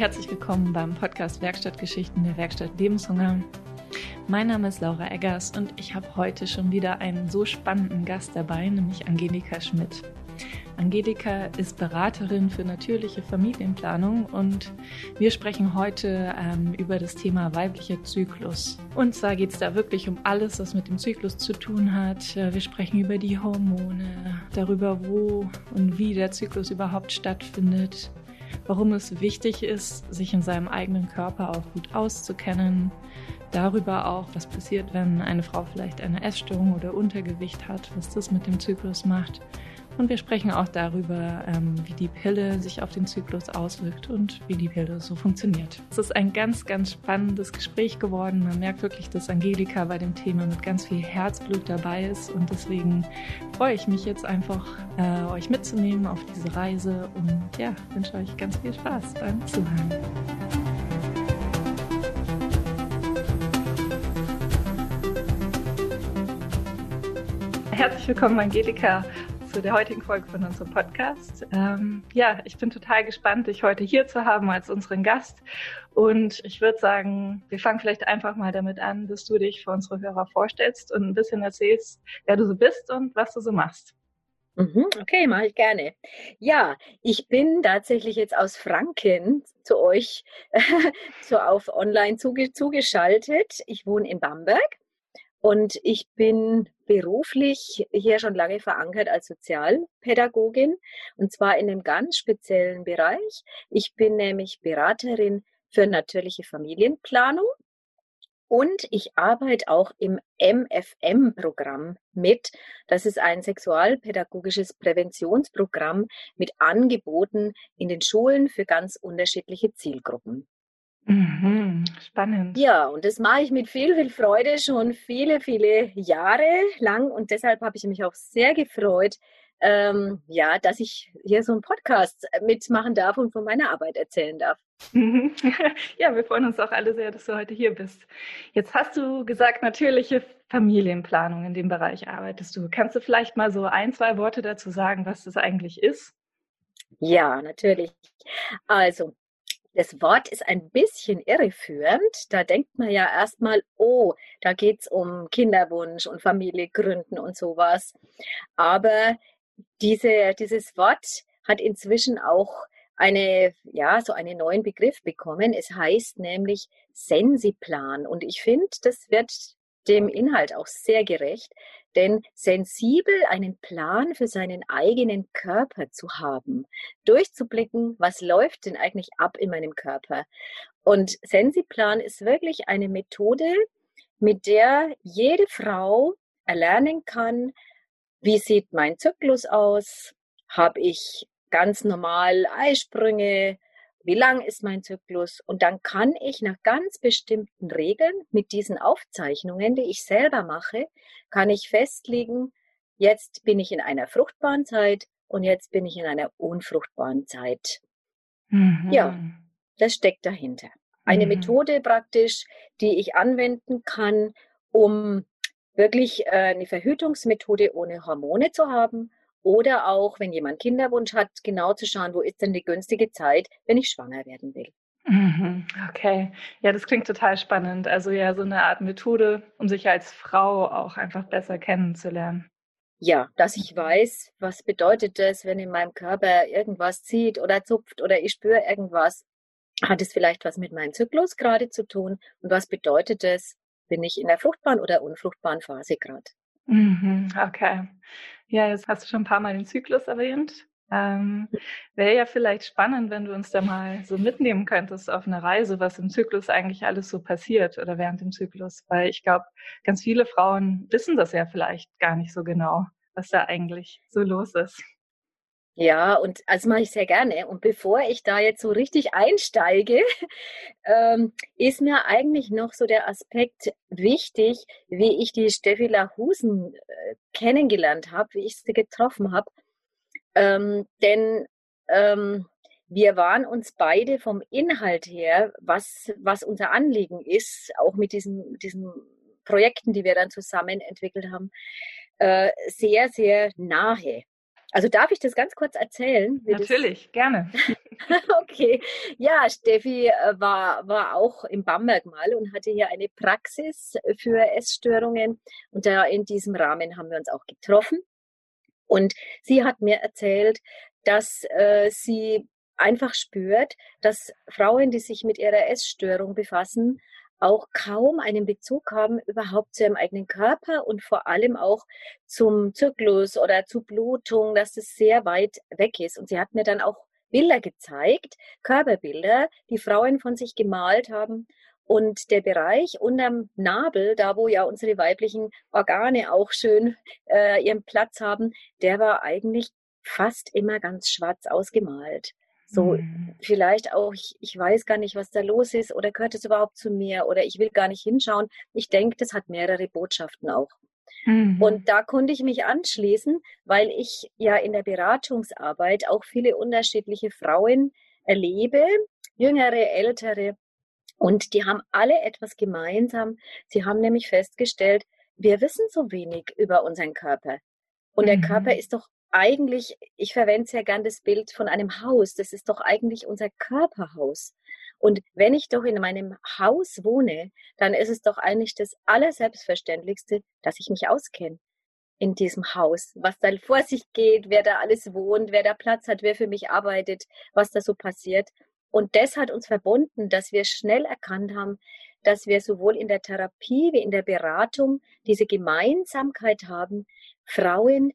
herzlich willkommen beim Podcast Werkstattgeschichten der Werkstatt Lebenshunger. Mein Name ist Laura Eggers und ich habe heute schon wieder einen so spannenden Gast dabei, nämlich Angelika Schmidt. Angelika ist Beraterin für natürliche Familienplanung und wir sprechen heute ähm, über das Thema weiblicher Zyklus. Und zwar geht es da wirklich um alles, was mit dem Zyklus zu tun hat. Äh, wir sprechen über die Hormone, darüber, wo und wie der Zyklus überhaupt stattfindet, warum es wichtig ist, sich in seinem eigenen Körper auch gut auszukennen, darüber auch, was passiert, wenn eine Frau vielleicht eine Essstörung oder Untergewicht hat, was das mit dem Zyklus macht und wir sprechen auch darüber, ähm, wie die Pille sich auf den Zyklus auswirkt und wie die Pille so funktioniert. Es ist ein ganz, ganz spannendes Gespräch geworden. Man merkt wirklich, dass Angelika bei dem Thema mit ganz viel Herzblut dabei ist und deswegen freue ich mich jetzt einfach, äh, euch mitzunehmen auf diese Reise und ja, wünsche euch ganz viel Spaß beim Zuhören. Herzlich willkommen, Angelika zu der heutigen Folge von unserem Podcast. Ähm, ja, ich bin total gespannt, dich heute hier zu haben als unseren Gast. Und ich würde sagen, wir fangen vielleicht einfach mal damit an, dass du dich für unsere Hörer vorstellst und ein bisschen erzählst, wer du so bist und was du so machst. Mhm, okay, mache ich gerne. Ja, ich bin tatsächlich jetzt aus Franken zu euch so auf online zuge zugeschaltet. Ich wohne in Bamberg und ich bin beruflich hier schon lange verankert als Sozialpädagogin und zwar in einem ganz speziellen Bereich. Ich bin nämlich Beraterin für natürliche Familienplanung und ich arbeite auch im MFM-Programm mit. Das ist ein sexualpädagogisches Präventionsprogramm mit Angeboten in den Schulen für ganz unterschiedliche Zielgruppen. Mhm, spannend. Ja, und das mache ich mit viel, viel Freude schon viele, viele Jahre lang. Und deshalb habe ich mich auch sehr gefreut, ähm, ja, dass ich hier so einen Podcast mitmachen darf und von meiner Arbeit erzählen darf. ja, wir freuen uns auch alle sehr, dass du heute hier bist. Jetzt hast du gesagt, natürliche Familienplanung in dem Bereich arbeitest du. Kannst du vielleicht mal so ein, zwei Worte dazu sagen, was das eigentlich ist? Ja, natürlich. Also, das Wort ist ein bisschen irreführend. Da denkt man ja erstmal, oh, da geht's um Kinderwunsch und Familie gründen und sowas. Aber diese, dieses Wort hat inzwischen auch eine, ja, so einen neuen Begriff bekommen. Es heißt nämlich Sensiplan. Und ich finde, das wird dem Inhalt auch sehr gerecht, denn sensibel einen Plan für seinen eigenen Körper zu haben, durchzublicken, was läuft denn eigentlich ab in meinem Körper. Und Sensiplan ist wirklich eine Methode, mit der jede Frau erlernen kann, wie sieht mein Zyklus aus? Habe ich ganz normal Eisprünge? Wie lang ist mein Zyklus? Und dann kann ich nach ganz bestimmten Regeln mit diesen Aufzeichnungen, die ich selber mache, kann ich festlegen, jetzt bin ich in einer fruchtbaren Zeit und jetzt bin ich in einer unfruchtbaren Zeit. Mhm. Ja, das steckt dahinter. Eine mhm. Methode praktisch, die ich anwenden kann, um wirklich äh, eine Verhütungsmethode ohne Hormone zu haben oder auch, wenn jemand Kinderwunsch hat, genau zu schauen, wo ist denn die günstige Zeit, wenn ich schwanger werden will. Mhm, okay, ja, das klingt total spannend. Also ja, so eine Art Methode, um sich als Frau auch einfach besser kennenzulernen. Ja, dass ich weiß, was bedeutet das, wenn in meinem Körper irgendwas zieht oder zupft oder ich spüre irgendwas. Hat es vielleicht was mit meinem Zyklus gerade zu tun? Und was bedeutet das, bin ich in der fruchtbaren oder unfruchtbaren Phase gerade? Mhm, okay. Ja, jetzt hast du schon ein paar Mal den Zyklus erwähnt. Ähm, Wäre ja vielleicht spannend, wenn du uns da mal so mitnehmen könntest auf eine Reise, was im Zyklus eigentlich alles so passiert oder während dem Zyklus. Weil ich glaube, ganz viele Frauen wissen das ja vielleicht gar nicht so genau, was da eigentlich so los ist. Ja, und also mache ich sehr gerne. Und bevor ich da jetzt so richtig einsteige, ähm, ist mir eigentlich noch so der Aspekt wichtig, wie ich die Steffi Lahusen äh, kennengelernt habe, wie ich sie getroffen habe. Ähm, denn ähm, wir waren uns beide vom Inhalt her, was, was unser Anliegen ist, auch mit diesen, diesen Projekten, die wir dann zusammen entwickelt haben, äh, sehr, sehr nahe. Also darf ich das ganz kurz erzählen? Natürlich, das, gerne. okay. Ja, Steffi äh, war, war auch im Bamberg mal und hatte hier eine Praxis für Essstörungen. Und da in diesem Rahmen haben wir uns auch getroffen. Und sie hat mir erzählt, dass äh, sie einfach spürt, dass Frauen, die sich mit ihrer Essstörung befassen, auch kaum einen Bezug haben überhaupt zu ihrem eigenen Körper und vor allem auch zum Zyklus oder zu Blutung, dass es sehr weit weg ist. Und sie hat mir dann auch Bilder gezeigt, Körperbilder, die Frauen von sich gemalt haben. Und der Bereich unterm Nabel, da wo ja unsere weiblichen Organe auch schön äh, ihren Platz haben, der war eigentlich fast immer ganz schwarz ausgemalt. So mhm. vielleicht auch, ich, ich weiß gar nicht, was da los ist oder gehört es überhaupt zu mir oder ich will gar nicht hinschauen. Ich denke, das hat mehrere Botschaften auch. Mhm. Und da konnte ich mich anschließen, weil ich ja in der Beratungsarbeit auch viele unterschiedliche Frauen erlebe, jüngere, ältere. Und die haben alle etwas gemeinsam. Sie haben nämlich festgestellt, wir wissen so wenig über unseren Körper. Und mhm. der Körper ist doch eigentlich, ich verwende sehr gern das Bild von einem Haus. Das ist doch eigentlich unser Körperhaus. Und wenn ich doch in meinem Haus wohne, dann ist es doch eigentlich das Allerselbstverständlichste, dass ich mich auskenne in diesem Haus, was da vor sich geht, wer da alles wohnt, wer da Platz hat, wer für mich arbeitet, was da so passiert. Und das hat uns verbunden, dass wir schnell erkannt haben, dass wir sowohl in der Therapie wie in der Beratung diese Gemeinsamkeit haben, Frauen,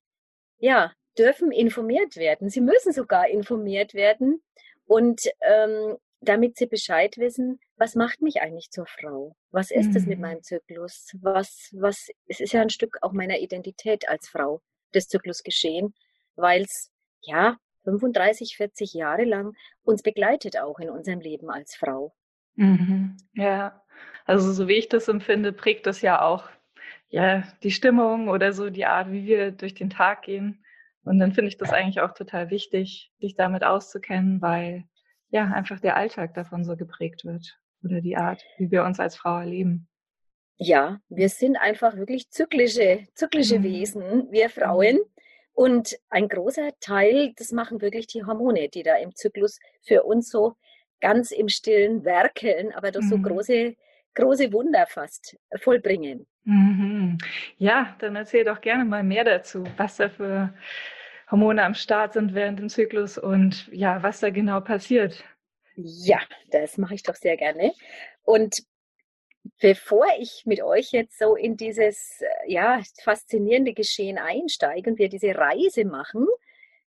ja, dürfen informiert werden. Sie müssen sogar informiert werden und ähm, damit sie Bescheid wissen, was macht mich eigentlich zur Frau? Was ist mhm. es mit meinem Zyklus? Was, was, es ist ja ein Stück auch meiner Identität als Frau, des Zyklus geschehen, weil es, ja, 35, 40 Jahre lang uns begleitet auch in unserem Leben als Frau. Mhm. Ja, also so wie ich das empfinde, prägt das ja auch ja, die Stimmung oder so die Art, wie wir durch den Tag gehen. Und dann finde ich das eigentlich auch total wichtig, sich damit auszukennen, weil ja einfach der Alltag davon so geprägt wird oder die Art, wie wir uns als Frau erleben. Ja, wir sind einfach wirklich zyklische, zyklische mhm. Wesen, wir Frauen. Und ein großer Teil, das machen wirklich die Hormone, die da im Zyklus für uns so ganz im Stillen werkeln, aber doch so mhm. große, große Wunder fast vollbringen. Mhm. Ja, dann erzähl doch gerne mal mehr dazu, was da für Hormone am Start sind während dem Zyklus und ja, was da genau passiert. Ja, das mache ich doch sehr gerne. Und bevor ich mit euch jetzt so in dieses ja, faszinierende Geschehen einsteige und wir diese Reise machen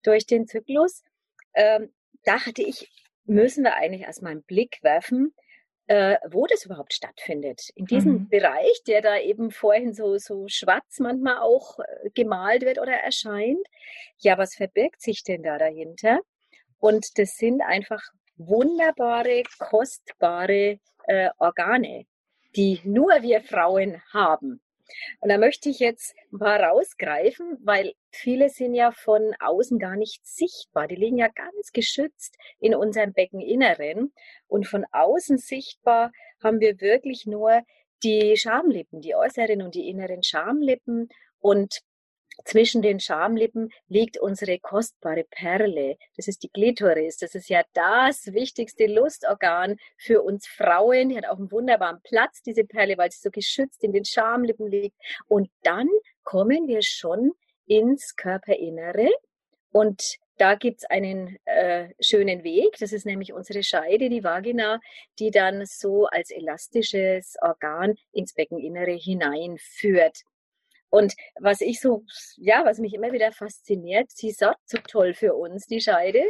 durch den Zyklus, ähm, dachte ich, müssen wir eigentlich erstmal einen Blick werfen, äh, wo das überhaupt stattfindet. In diesem mhm. Bereich, der da eben vorhin so, so schwarz manchmal auch äh, gemalt wird oder erscheint. Ja, was verbirgt sich denn da dahinter? Und das sind einfach wunderbare, kostbare äh, Organe, die nur wir Frauen haben. Und da möchte ich jetzt ein paar rausgreifen, weil viele sind ja von außen gar nicht sichtbar. Die liegen ja ganz geschützt in unserem Beckeninneren. Und von außen sichtbar haben wir wirklich nur die Schamlippen, die äußeren und die inneren Schamlippen. Und zwischen den Schamlippen liegt unsere kostbare Perle. Das ist die Glitoris. Das ist ja das wichtigste Lustorgan für uns Frauen. Die hat auch einen wunderbaren Platz, diese Perle, weil sie so geschützt in den Schamlippen liegt. Und dann kommen wir schon ins Körperinnere und da gibt's einen äh, schönen Weg. Das ist nämlich unsere Scheide, die Vagina, die dann so als elastisches Organ ins Beckeninnere hineinführt. Und was ich so, ja, was mich immer wieder fasziniert, sie sorgt so toll für uns, die Scheide,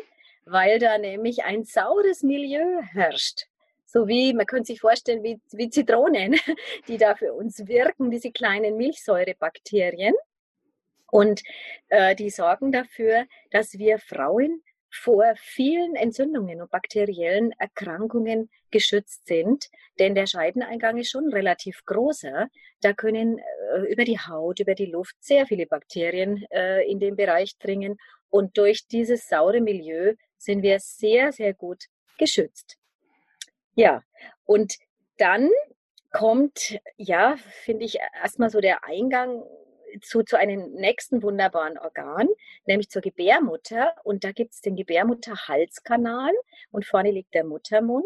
weil da nämlich ein saures Milieu herrscht. So wie, man könnte sich vorstellen, wie, wie Zitronen, die da für uns wirken, diese kleinen Milchsäurebakterien. Und äh, die sorgen dafür, dass wir Frauen vor vielen Entzündungen und bakteriellen Erkrankungen geschützt sind, denn der Scheideneingang ist schon relativ großer. Da können äh, über die Haut, über die Luft sehr viele Bakterien äh, in den Bereich dringen und durch dieses saure Milieu sind wir sehr, sehr gut geschützt. Ja, und dann kommt, ja, finde ich erstmal so der Eingang zu, zu einem nächsten wunderbaren Organ, nämlich zur Gebärmutter. Und da gibt es den Gebärmutterhalskanal und vorne liegt der Muttermund.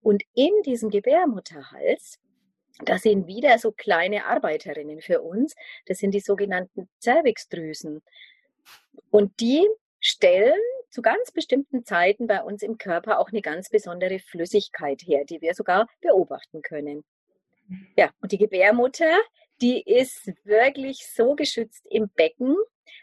Und in diesem Gebärmutterhals, da sind wieder so kleine Arbeiterinnen für uns. Das sind die sogenannten Cervixdrüsen. Und die stellen zu ganz bestimmten Zeiten bei uns im Körper auch eine ganz besondere Flüssigkeit her, die wir sogar beobachten können. Ja, und die Gebärmutter, die ist wirklich so geschützt im Becken,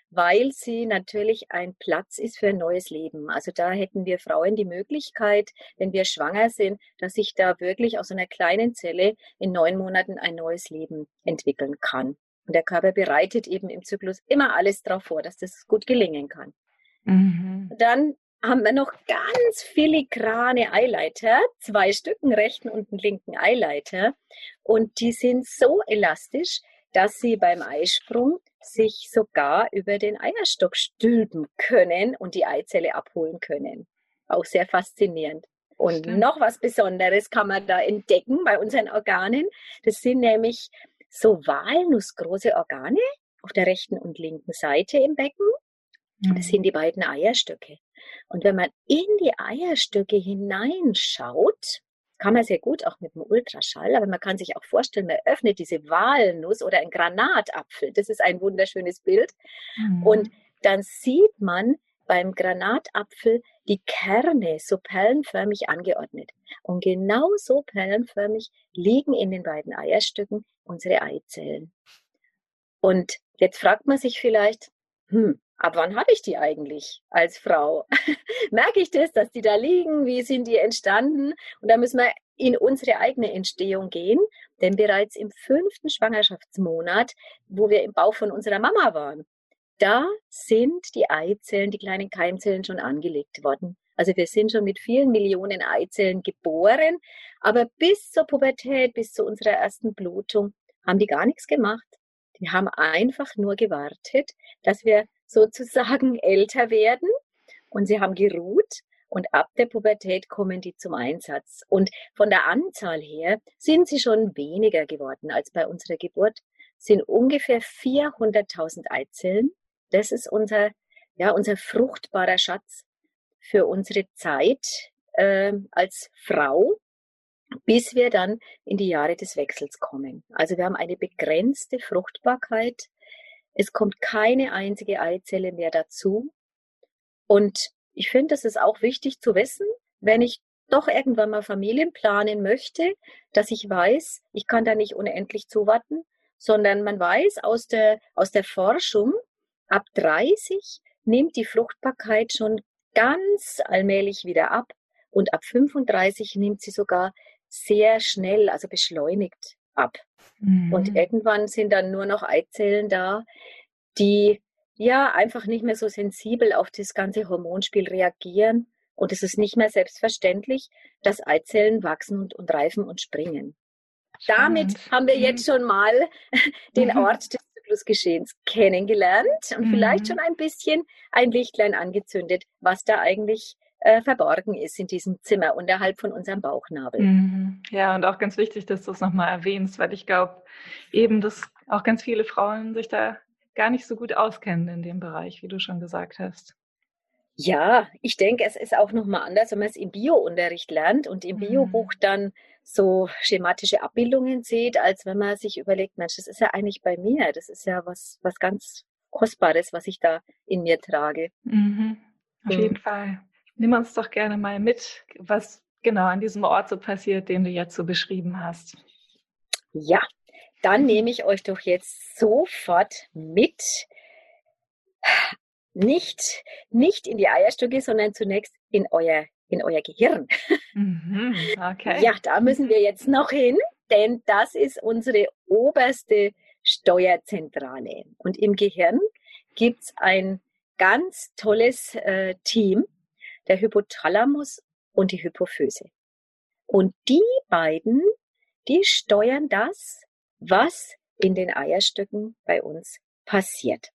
weil sie natürlich ein Platz ist für ein neues Leben. Also da hätten wir Frauen die Möglichkeit, wenn wir schwanger sind, dass sich da wirklich aus einer kleinen Zelle in neun Monaten ein neues Leben entwickeln kann. Und der Körper bereitet eben im Zyklus immer alles darauf vor, dass das gut gelingen kann. Mhm. Dann haben wir noch ganz filigrane Eileiter, zwei Stücken rechten und einen linken Eileiter. Und die sind so elastisch, dass sie beim Eisprung sich sogar über den Eierstock stülpen können und die Eizelle abholen können. Auch sehr faszinierend. Und Stimmt. noch was Besonderes kann man da entdecken bei unseren Organen. Das sind nämlich so walnussgroße Organe auf der rechten und linken Seite im Becken. Das mhm. sind die beiden Eierstöcke. Und wenn man in die Eierstöcke hineinschaut, kann man sehr gut auch mit dem Ultraschall, aber man kann sich auch vorstellen, man öffnet diese Walnuss oder ein Granatapfel. Das ist ein wunderschönes Bild. Mhm. Und dann sieht man beim Granatapfel die Kerne so perlenförmig angeordnet. Und genau so perlenförmig liegen in den beiden Eierstöcken unsere Eizellen. Und jetzt fragt man sich vielleicht, hm, ab wann habe ich die eigentlich als Frau? Merke ich das, dass die da liegen? Wie sind die entstanden? Und da müssen wir in unsere eigene Entstehung gehen, denn bereits im fünften Schwangerschaftsmonat, wo wir im Bauch von unserer Mama waren, da sind die Eizellen, die kleinen Keimzellen schon angelegt worden. Also wir sind schon mit vielen Millionen Eizellen geboren, aber bis zur Pubertät, bis zu unserer ersten Blutung, haben die gar nichts gemacht. Die haben einfach nur gewartet, dass wir sozusagen älter werden und sie haben geruht und ab der Pubertät kommen die zum Einsatz. Und von der Anzahl her sind sie schon weniger geworden als bei unserer Geburt, sind ungefähr 400.000 Eizellen. Das ist unser, ja, unser fruchtbarer Schatz für unsere Zeit äh, als Frau, bis wir dann in die Jahre des Wechsels kommen. Also wir haben eine begrenzte Fruchtbarkeit es kommt keine einzige Eizelle mehr dazu. Und ich finde, es ist auch wichtig zu wissen, wenn ich doch irgendwann mal Familien planen möchte, dass ich weiß, ich kann da nicht unendlich zuwarten, sondern man weiß aus der, aus der Forschung, ab 30 nimmt die Fruchtbarkeit schon ganz allmählich wieder ab und ab 35 nimmt sie sogar sehr schnell, also beschleunigt ab. Mhm. Und irgendwann sind dann nur noch Eizellen da, die ja einfach nicht mehr so sensibel auf das ganze Hormonspiel reagieren. Und es ist nicht mehr selbstverständlich, dass Eizellen wachsen und, und reifen und springen. Damit haben wir jetzt mhm. schon mal den mhm. Ort des Zyklusgeschehens kennengelernt und mhm. vielleicht schon ein bisschen ein Lichtlein angezündet, was da eigentlich äh, verborgen ist in diesem Zimmer unterhalb von unserem Bauchnabel. Mhm. Ja, und auch ganz wichtig, dass du es nochmal erwähnst, weil ich glaube eben, dass auch ganz viele Frauen sich da gar nicht so gut auskennen in dem Bereich, wie du schon gesagt hast. Ja, ich denke, es ist auch nochmal anders, wenn man es im Bio-Unterricht lernt und im mhm. Biobuch dann so schematische Abbildungen sieht, als wenn man sich überlegt, Mensch, das ist ja eigentlich bei mir, das ist ja was, was ganz Kostbares, was ich da in mir trage. Mhm. Auf mhm. jeden Fall. Nimm uns doch gerne mal mit, was genau an diesem Ort so passiert, den du jetzt so beschrieben hast. Ja, dann nehme ich euch doch jetzt sofort mit. Nicht, nicht in die Eierstöcke, sondern zunächst in euer, in euer Gehirn. Mhm, okay. Ja, da müssen wir jetzt noch hin, denn das ist unsere oberste Steuerzentrale. Und im Gehirn gibt es ein ganz tolles äh, Team, der Hypothalamus und die Hypophyse. Und die beiden, die steuern das, was in den Eierstöcken bei uns passiert.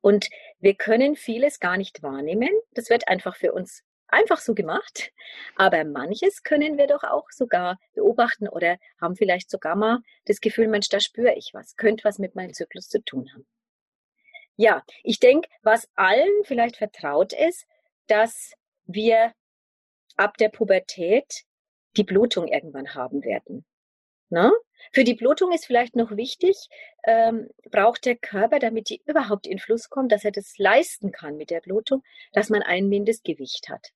Und wir können vieles gar nicht wahrnehmen. Das wird einfach für uns einfach so gemacht. Aber manches können wir doch auch sogar beobachten oder haben vielleicht sogar mal das Gefühl, Mensch, da spüre ich was, könnte was mit meinem Zyklus zu tun haben. Ja, ich denke, was allen vielleicht vertraut ist, dass wir ab der Pubertät die Blutung irgendwann haben werden. Na? Für die Blutung ist vielleicht noch wichtig, ähm, braucht der Körper, damit die überhaupt in Fluss kommt, dass er das leisten kann mit der Blutung, dass man ein Mindestgewicht hat.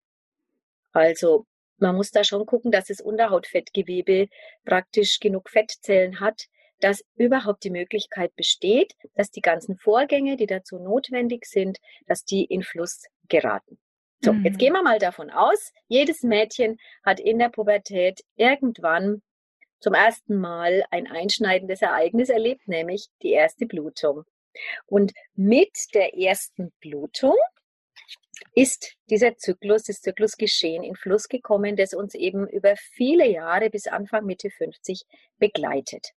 Also man muss da schon gucken, dass das Unterhautfettgewebe praktisch genug Fettzellen hat, dass überhaupt die Möglichkeit besteht, dass die ganzen Vorgänge, die dazu notwendig sind, dass die in Fluss geraten. So, mhm. jetzt gehen wir mal davon aus, jedes Mädchen hat in der Pubertät irgendwann zum ersten Mal ein einschneidendes Ereignis erlebt, nämlich die erste Blutung. Und mit der ersten Blutung ist dieser Zyklus, das Zyklusgeschehen in Fluss gekommen, das uns eben über viele Jahre bis Anfang Mitte 50 begleitet.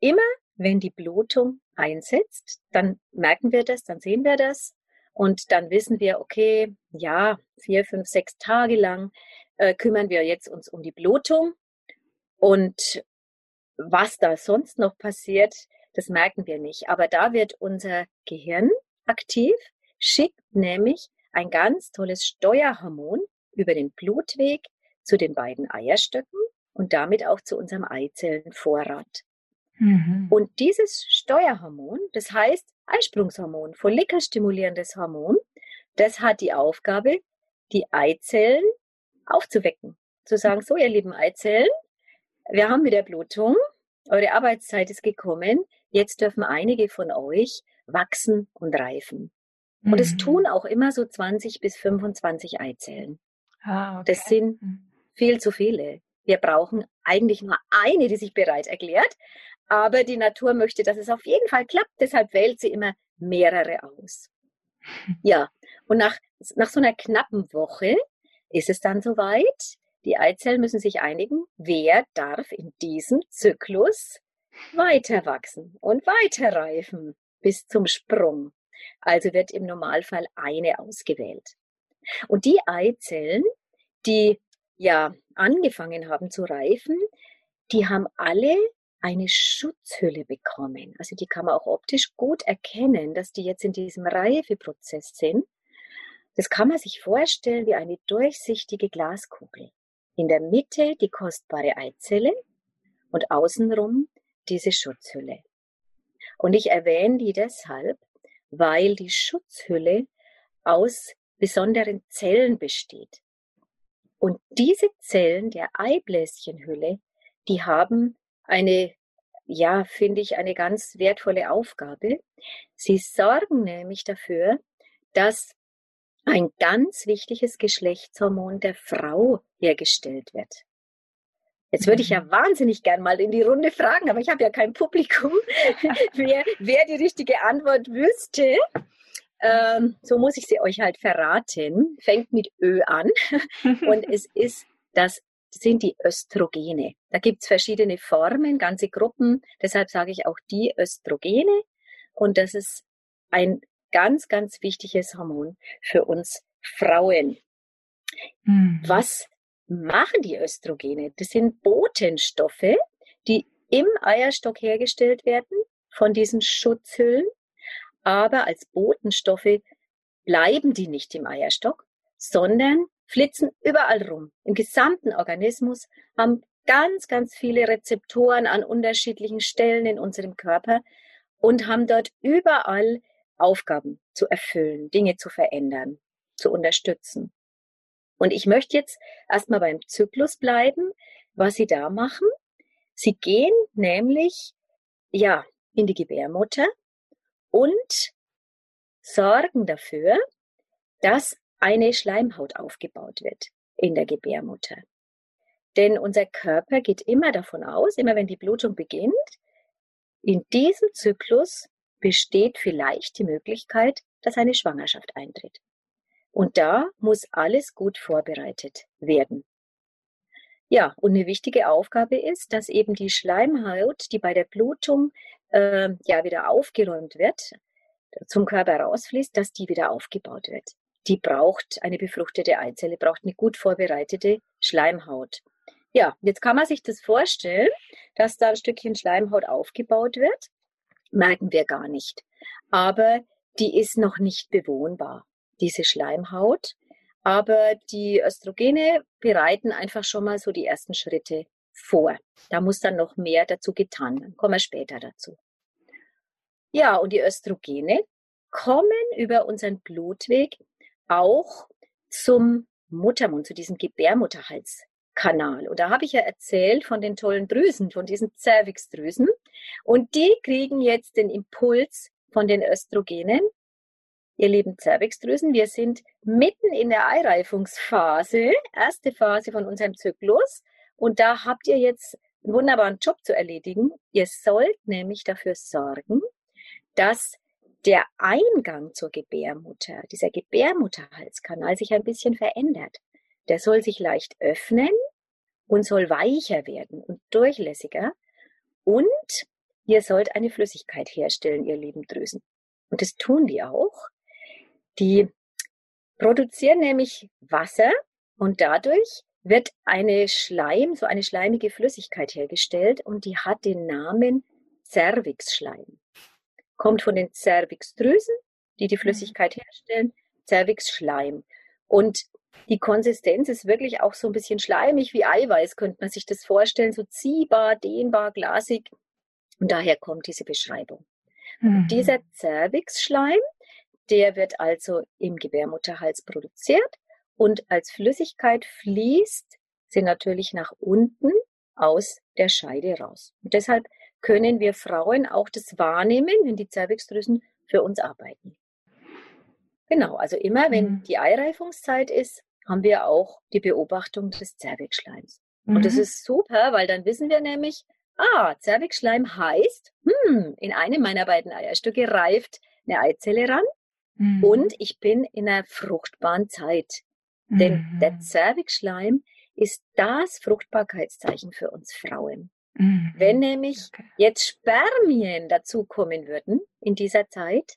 Immer wenn die Blutung einsetzt, dann merken wir das, dann sehen wir das und dann wissen wir, okay, ja, vier, fünf, sechs Tage lang äh, kümmern wir jetzt uns um die Blutung und was da sonst noch passiert, das merken wir nicht. Aber da wird unser Gehirn aktiv, schickt nämlich ein ganz tolles Steuerhormon über den Blutweg zu den beiden Eierstöcken und damit auch zu unserem Eizellenvorrat. Mhm. Und dieses Steuerhormon, das heißt Eisprungshormon, follikelstimulierendes Hormon, das hat die Aufgabe, die Eizellen aufzuwecken. Zu sagen, so ihr lieben Eizellen, wir haben wieder Blutung. Eure Arbeitszeit ist gekommen. Jetzt dürfen einige von euch wachsen und reifen. Mhm. Und es mhm. tun auch immer so 20 bis 25 Eizellen. Ah, okay. Das sind mhm. viel zu viele. Wir brauchen eigentlich nur eine, die sich bereit erklärt. Aber die Natur möchte, dass es auf jeden Fall klappt. Deshalb wählt sie immer mehrere aus. Ja, und nach, nach so einer knappen Woche ist es dann soweit. Die Eizellen müssen sich einigen, wer darf in diesem Zyklus weiter wachsen und weiter reifen bis zum Sprung. Also wird im Normalfall eine ausgewählt. Und die Eizellen, die ja angefangen haben zu reifen, die haben alle eine Schutzhülle bekommen. Also die kann man auch optisch gut erkennen, dass die jetzt in diesem Reifeprozess sind. Das kann man sich vorstellen wie eine durchsichtige Glaskugel. In der Mitte die kostbare Eizelle und außenrum diese Schutzhülle. Und ich erwähne die deshalb, weil die Schutzhülle aus besonderen Zellen besteht. Und diese Zellen der Eibläschenhülle, die haben eine, ja, finde ich, eine ganz wertvolle Aufgabe. Sie sorgen nämlich dafür, dass ein ganz wichtiges Geschlechtshormon der Frau hergestellt wird. Jetzt würde ich ja mhm. wahnsinnig gern mal in die Runde fragen, aber ich habe ja kein Publikum, wer, wer die richtige Antwort wüsste. Ähm, so muss ich sie euch halt verraten. Fängt mit Ö an und es ist das sind die Östrogene. Da gibt's verschiedene Formen, ganze Gruppen. Deshalb sage ich auch die Östrogene. Und das ist ein ganz, ganz wichtiges Hormon für uns Frauen. Mhm. Was machen die Östrogene? Das sind Botenstoffe, die im Eierstock hergestellt werden von diesen Schutzhüllen. Aber als Botenstoffe bleiben die nicht im Eierstock, sondern flitzen überall rum. Im gesamten Organismus haben ganz, ganz viele Rezeptoren an unterschiedlichen Stellen in unserem Körper und haben dort überall Aufgaben zu erfüllen, Dinge zu verändern, zu unterstützen. Und ich möchte jetzt erstmal beim Zyklus bleiben, was sie da machen. Sie gehen nämlich, ja, in die Gebärmutter und sorgen dafür, dass eine Schleimhaut aufgebaut wird in der Gebärmutter. Denn unser Körper geht immer davon aus, immer wenn die Blutung beginnt, in diesem Zyklus besteht vielleicht die Möglichkeit, dass eine Schwangerschaft eintritt. Und da muss alles gut vorbereitet werden. Ja, und eine wichtige Aufgabe ist, dass eben die Schleimhaut, die bei der Blutung äh, ja wieder aufgeräumt wird, zum Körper rausfließt, dass die wieder aufgebaut wird. Die braucht, eine befruchtete Eizelle braucht eine gut vorbereitete Schleimhaut. Ja, jetzt kann man sich das vorstellen, dass da ein Stückchen Schleimhaut aufgebaut wird. Merken wir gar nicht. Aber die ist noch nicht bewohnbar, diese Schleimhaut. Aber die Östrogene bereiten einfach schon mal so die ersten Schritte vor. Da muss dann noch mehr dazu getan werden. Kommen wir später dazu. Ja, und die Östrogene kommen über unseren Blutweg auch zum Muttermund, zu diesem Gebärmutterhalskanal. Und da habe ich ja erzählt von den tollen Drüsen, von diesen Cervixdrüsen. Und die kriegen jetzt den Impuls von den Östrogenen. Ihr lieben Cervixdrüsen, wir sind mitten in der Eireifungsphase, erste Phase von unserem Zyklus. Und da habt ihr jetzt einen wunderbaren Job zu erledigen. Ihr sollt nämlich dafür sorgen, dass der Eingang zur Gebärmutter, dieser Gebärmutterhalskanal sich ein bisschen verändert. Der soll sich leicht öffnen und soll weicher werden und durchlässiger. Und ihr sollt eine Flüssigkeit herstellen, ihr lieben Drüsen. Und das tun die auch. Die produzieren nämlich Wasser und dadurch wird eine Schleim, so eine schleimige Flüssigkeit hergestellt und die hat den Namen Cervixschleim. Kommt von den Cervixdrüsen, die die mhm. Flüssigkeit herstellen, Cervixschleim. Und die Konsistenz ist wirklich auch so ein bisschen schleimig wie Eiweiß, könnte man sich das vorstellen, so ziehbar, dehnbar, glasig. Und daher kommt diese Beschreibung. Mhm. Dieser Cervixschleim, der wird also im Gebärmutterhals produziert und als Flüssigkeit fließt sie natürlich nach unten aus der Scheide raus. Und deshalb können wir Frauen auch das wahrnehmen, wenn die Zervixdrüsen für uns arbeiten. Genau, also immer wenn mhm. die Eireifungszeit ist, haben wir auch die Beobachtung des Zervixschleims. Mhm. Und das mhm. ist super, weil dann wissen wir nämlich, ah, Zervixschleim heißt, hm, in einem meiner beiden Eierstücke reift eine Eizelle ran mhm. und ich bin in einer fruchtbaren Zeit. Denn der Zervixschleim mhm. ist das Fruchtbarkeitszeichen für uns Frauen. Mhm. Wenn nämlich okay. jetzt Spermien dazukommen würden in dieser Zeit,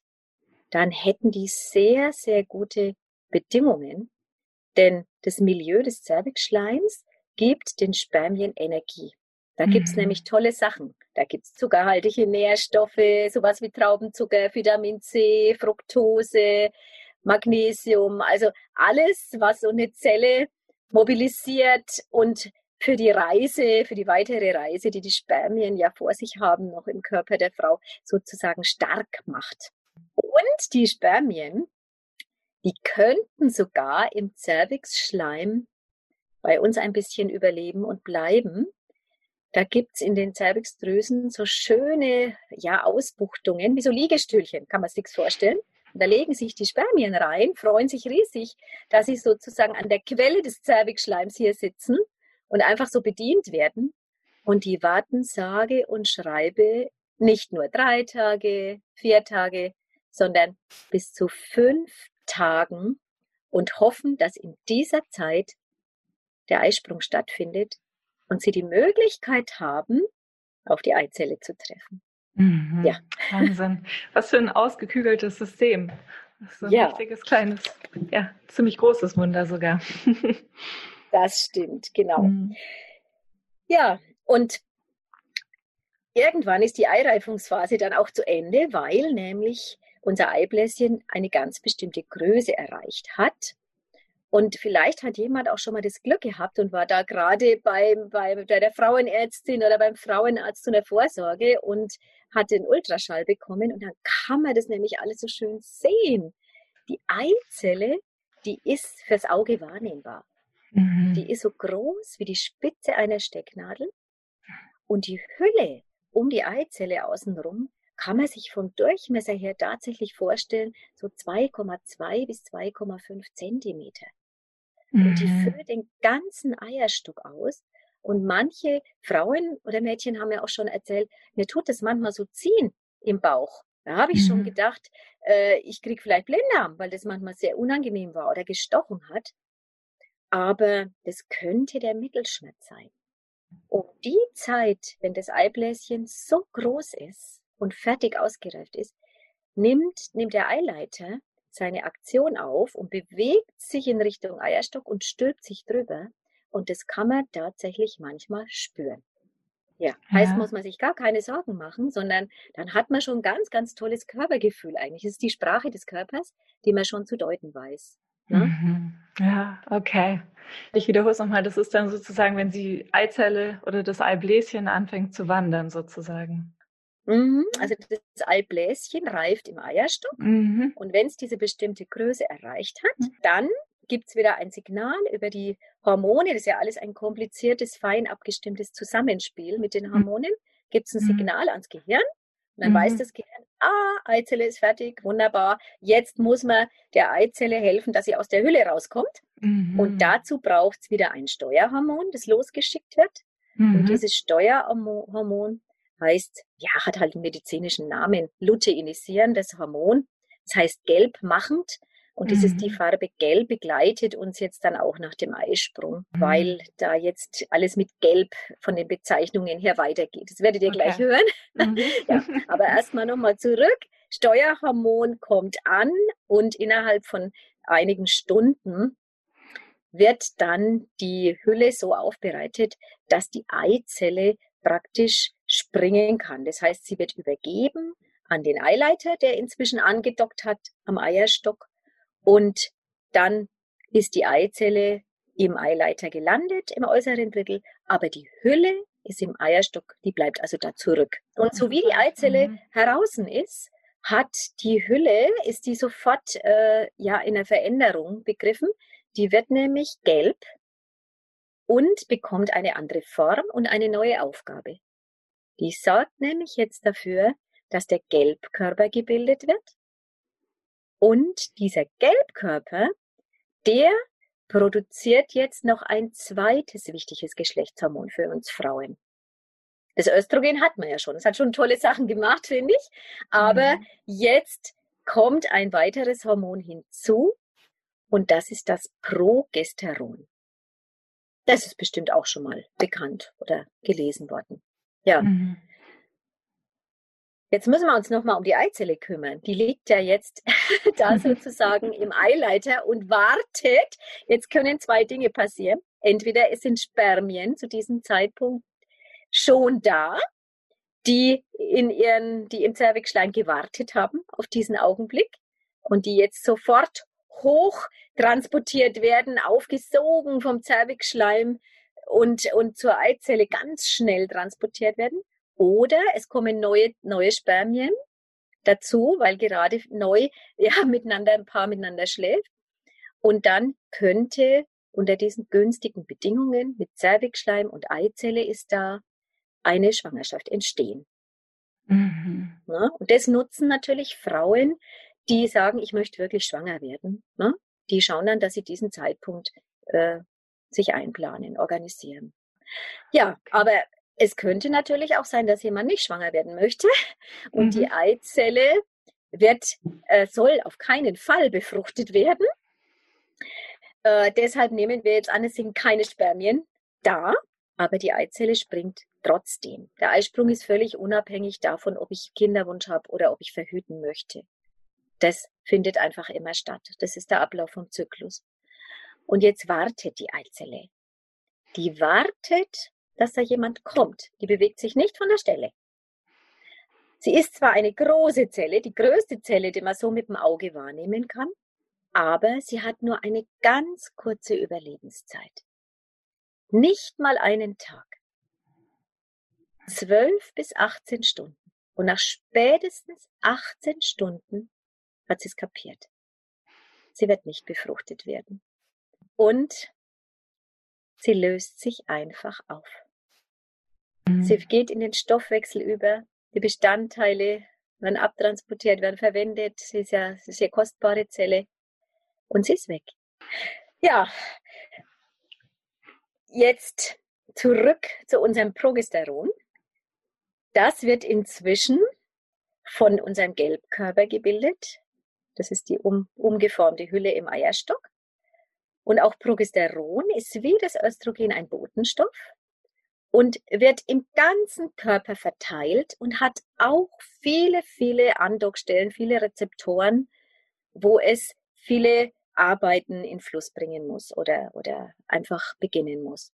dann hätten die sehr, sehr gute Bedingungen, denn das Milieu des Zervixschleims gibt den Spermien Energie. Da mhm. gibt's nämlich tolle Sachen. Da gibt's zuckerhaltige Nährstoffe, sowas wie Traubenzucker, Vitamin C, Fructose, Magnesium, also alles, was so eine Zelle mobilisiert und für die Reise, für die weitere Reise, die die Spermien ja vor sich haben, noch im Körper der Frau sozusagen stark macht. Und die Spermien, die könnten sogar im Cervixschleim bei uns ein bisschen überleben und bleiben. Da gibt's in den Cervixdrüsen so schöne ja, Ausbuchtungen, wie so Liegestühlchen, kann man sich vorstellen. Da legen sich die Spermien rein, freuen sich riesig, dass sie sozusagen an der Quelle des Zervixschleims hier sitzen und einfach so bedient werden. Und die warten sage und schreibe nicht nur drei Tage, vier Tage, sondern bis zu fünf Tagen und hoffen, dass in dieser Zeit der Eisprung stattfindet und sie die Möglichkeit haben, auf die Eizelle zu treffen. Mhm. Ja. Wahnsinn. Was für ein ausgekügeltes System. Das ist so ein ja. richtiges, kleines, ja, ziemlich großes Wunder sogar. das stimmt, genau. Mhm. Ja, und irgendwann ist die Eireifungsphase dann auch zu Ende, weil nämlich unser Eibläschen eine ganz bestimmte Größe erreicht hat. Und vielleicht hat jemand auch schon mal das Glück gehabt und war da gerade beim, bei der Frauenärztin oder beim Frauenarzt zu einer Vorsorge und hat den Ultraschall bekommen und dann kann man das nämlich alles so schön sehen. Die Eizelle, die ist fürs Auge wahrnehmbar. Mhm. Die ist so groß wie die Spitze einer Stecknadel und die Hülle um die Eizelle außenrum kann man sich vom Durchmesser her tatsächlich vorstellen, so 2,2 bis 2,5 Zentimeter. Mhm. Und die mhm. füllt den ganzen Eierstock aus. Und manche Frauen oder Mädchen haben ja auch schon erzählt, mir tut das manchmal so ziehen im Bauch. Da habe ich mhm. schon gedacht, äh, ich kriege vielleicht Blinddarm, weil das manchmal sehr unangenehm war oder gestochen hat. Aber das könnte der Mittelschmerz sein. Um die Zeit, wenn das Eibläschen so groß ist und fertig ausgereift ist, nimmt, nimmt der Eileiter seine Aktion auf und bewegt sich in Richtung Eierstock und stülpt sich drüber. Und das kann man tatsächlich manchmal spüren. Ja, heißt, ja. muss man sich gar keine Sorgen machen, sondern dann hat man schon ganz, ganz tolles Körpergefühl eigentlich. Es ist die Sprache des Körpers, die man schon zu deuten weiß. Ne? Mhm. Ja, okay. Ich wiederhole es nochmal, das ist dann sozusagen, wenn die Eizelle oder das Eibläschen anfängt zu wandern, sozusagen. Mhm. Also das Eibläschen reift im Eierstock mhm. und wenn es diese bestimmte Größe erreicht hat, mhm. dann gibt es wieder ein Signal über die Hormone. Das ist ja alles ein kompliziertes, fein abgestimmtes Zusammenspiel mit den mhm. Hormonen. Gibt es ein mhm. Signal ans Gehirn dann mhm. weiß das Gehirn, ah, Eizelle ist fertig, wunderbar. Jetzt muss man der Eizelle helfen, dass sie aus der Hülle rauskommt. Mhm. Und dazu braucht es wieder ein Steuerhormon, das losgeschickt wird. Mhm. Und dieses Steuerhormon heißt, ja, hat halt einen medizinischen Namen, luteinisierendes Hormon. Das heißt gelbmachend. Und das ist die mhm. Farbe Gelb begleitet uns jetzt dann auch nach dem Eisprung, mhm. weil da jetzt alles mit Gelb von den Bezeichnungen her weitergeht. Das werdet ihr okay. gleich hören. Mhm. ja, aber erstmal nochmal zurück. Steuerhormon kommt an und innerhalb von einigen Stunden wird dann die Hülle so aufbereitet, dass die Eizelle praktisch springen kann. Das heißt, sie wird übergeben an den Eileiter, der inzwischen angedockt hat am Eierstock und dann ist die Eizelle im Eileiter gelandet, im äußeren Drittel, aber die Hülle ist im Eierstock, die bleibt also da zurück. Und so wie die Eizelle mhm. heraus ist, hat die Hülle, ist die sofort äh, ja in einer Veränderung begriffen. Die wird nämlich gelb und bekommt eine andere Form und eine neue Aufgabe. Die sorgt nämlich jetzt dafür, dass der Gelbkörper gebildet wird und dieser Gelbkörper, der produziert jetzt noch ein zweites wichtiges Geschlechtshormon für uns Frauen. Das Östrogen hat man ja schon. Es hat schon tolle Sachen gemacht, finde ich. Aber mhm. jetzt kommt ein weiteres Hormon hinzu und das ist das Progesteron. Das ist bestimmt auch schon mal bekannt oder gelesen worden. Ja. Mhm. Jetzt müssen wir uns nochmal um die Eizelle kümmern. Die liegt ja jetzt da sozusagen im Eileiter und wartet. Jetzt können zwei Dinge passieren. Entweder es sind Spermien zu diesem Zeitpunkt schon da, die in ihren, die im Zervixschleim gewartet haben auf diesen Augenblick und die jetzt sofort hoch transportiert werden, aufgesogen vom Zervixschleim und, und zur Eizelle ganz schnell transportiert werden. Oder es kommen neue, neue Spermien dazu, weil gerade neu ja, miteinander ein Paar miteinander schläft. Und dann könnte unter diesen günstigen Bedingungen mit Zervixschleim und Eizelle ist da eine Schwangerschaft entstehen. Mhm. Ja, und das nutzen natürlich Frauen, die sagen, ich möchte wirklich schwanger werden. Ja, die schauen dann, dass sie diesen Zeitpunkt äh, sich einplanen, organisieren. Ja, aber es könnte natürlich auch sein, dass jemand nicht schwanger werden möchte und mhm. die Eizelle wird, äh, soll auf keinen Fall befruchtet werden. Äh, deshalb nehmen wir jetzt an, es sind keine Spermien da, aber die Eizelle springt trotzdem. Der Eisprung ist völlig unabhängig davon, ob ich Kinderwunsch habe oder ob ich verhüten möchte. Das findet einfach immer statt. Das ist der Ablauf vom Zyklus. Und jetzt wartet die Eizelle. Die wartet dass da jemand kommt. Die bewegt sich nicht von der Stelle. Sie ist zwar eine große Zelle, die größte Zelle, die man so mit dem Auge wahrnehmen kann, aber sie hat nur eine ganz kurze Überlebenszeit. Nicht mal einen Tag. Zwölf bis 18 Stunden. Und nach spätestens 18 Stunden hat sie es kapiert. Sie wird nicht befruchtet werden. Und sie löst sich einfach auf. Sie geht in den Stoffwechsel über. Die Bestandteile werden abtransportiert, werden verwendet. Sie ist ja eine sehr kostbare Zelle. Und sie ist weg. Ja, jetzt zurück zu unserem Progesteron. Das wird inzwischen von unserem Gelbkörper gebildet. Das ist die um, umgeformte Hülle im Eierstock. Und auch Progesteron ist wie das Östrogen ein Botenstoff und wird im ganzen Körper verteilt und hat auch viele, viele Andockstellen, viele Rezeptoren, wo es viele Arbeiten in Fluss bringen muss oder, oder einfach beginnen muss.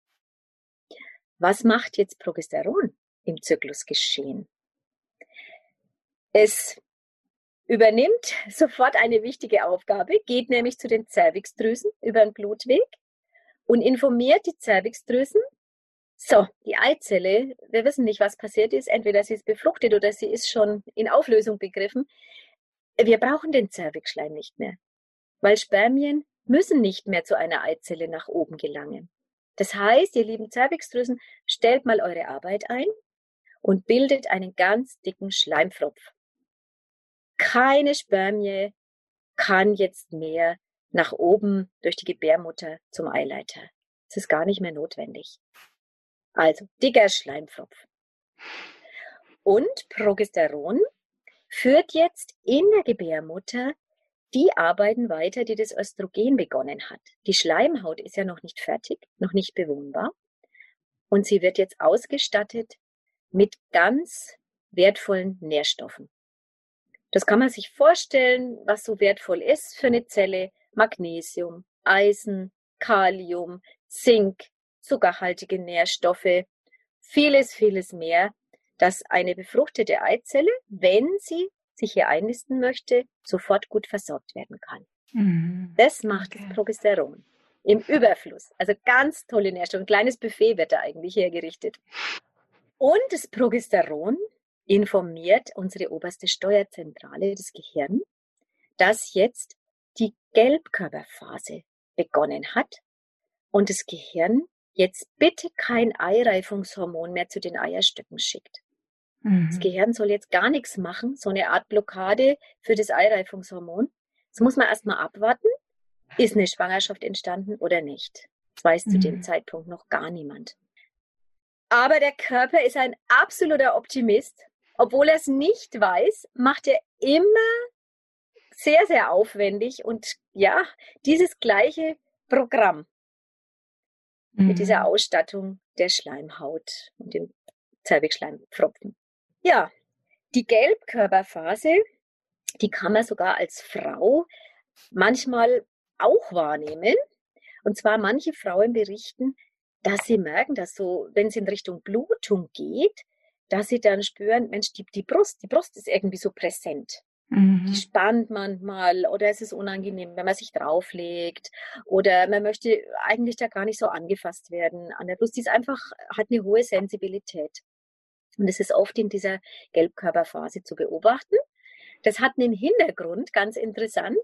Was macht jetzt Progesteron im Zyklusgeschehen? Es übernimmt sofort eine wichtige Aufgabe, geht nämlich zu den Zervixdrüsen über den Blutweg und informiert die Zervixdrüsen, so, die Eizelle, wir wissen nicht, was passiert ist. Entweder sie ist befruchtet oder sie ist schon in Auflösung begriffen. Wir brauchen den Zervixschleim nicht mehr, weil Spermien müssen nicht mehr zu einer Eizelle nach oben gelangen. Das heißt, ihr lieben Zervixdrüsen, stellt mal eure Arbeit ein und bildet einen ganz dicken Schleimfropf. Keine Spermie kann jetzt mehr nach oben durch die Gebärmutter zum Eileiter. Es ist gar nicht mehr notwendig. Also dicker Schleimpfropf. Und Progesteron führt jetzt in der Gebärmutter die Arbeiten weiter, die das Östrogen begonnen hat. Die Schleimhaut ist ja noch nicht fertig, noch nicht bewohnbar. Und sie wird jetzt ausgestattet mit ganz wertvollen Nährstoffen. Das kann man sich vorstellen, was so wertvoll ist für eine Zelle. Magnesium, Eisen, Kalium, Zink, zuckerhaltige Nährstoffe, vieles, vieles mehr, dass eine befruchtete Eizelle, wenn sie sich hier einnisten möchte, sofort gut versorgt werden kann. Mhm. Das macht okay. das Progesteron im Überfluss. Also ganz tolle Nährstoffe. Ein kleines Buffet wird da eigentlich hergerichtet. Und das Progesteron informiert unsere oberste Steuerzentrale, das Gehirn, dass jetzt die Gelbkörperphase begonnen hat und das Gehirn jetzt bitte kein Eireifungshormon mehr zu den Eierstöcken schickt. Mhm. Das Gehirn soll jetzt gar nichts machen, so eine Art Blockade für das Eireifungshormon. Das muss man erstmal abwarten. Ist eine Schwangerschaft entstanden oder nicht? Das weiß mhm. zu dem mhm. Zeitpunkt noch gar niemand. Aber der Körper ist ein absoluter Optimist. Obwohl er es nicht weiß, macht er immer sehr, sehr aufwendig und ja, dieses gleiche Programm mhm. mit dieser mhm. Ausstattung der Schleimhaut und dem Zervixschleimpfropfen. Ja, die Gelbkörperphase, die kann man sogar als Frau manchmal auch wahrnehmen. Und zwar manche Frauen berichten, dass sie merken, dass so, wenn es in Richtung Blutung geht, dass sie dann spüren, Mensch, die, die Brust, die Brust ist irgendwie so präsent. Mhm. Die spannt manchmal oder es ist unangenehm, wenn man sich drauflegt oder man möchte eigentlich da gar nicht so angefasst werden an der Brust. Die ist einfach, hat eine hohe Sensibilität. Und es ist oft in dieser Gelbkörperphase zu beobachten. Das hat einen Hintergrund, ganz interessant,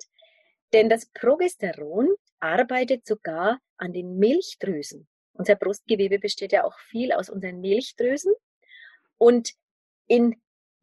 denn das Progesteron arbeitet sogar an den Milchdrüsen. Unser Brustgewebe besteht ja auch viel aus unseren Milchdrüsen. Und in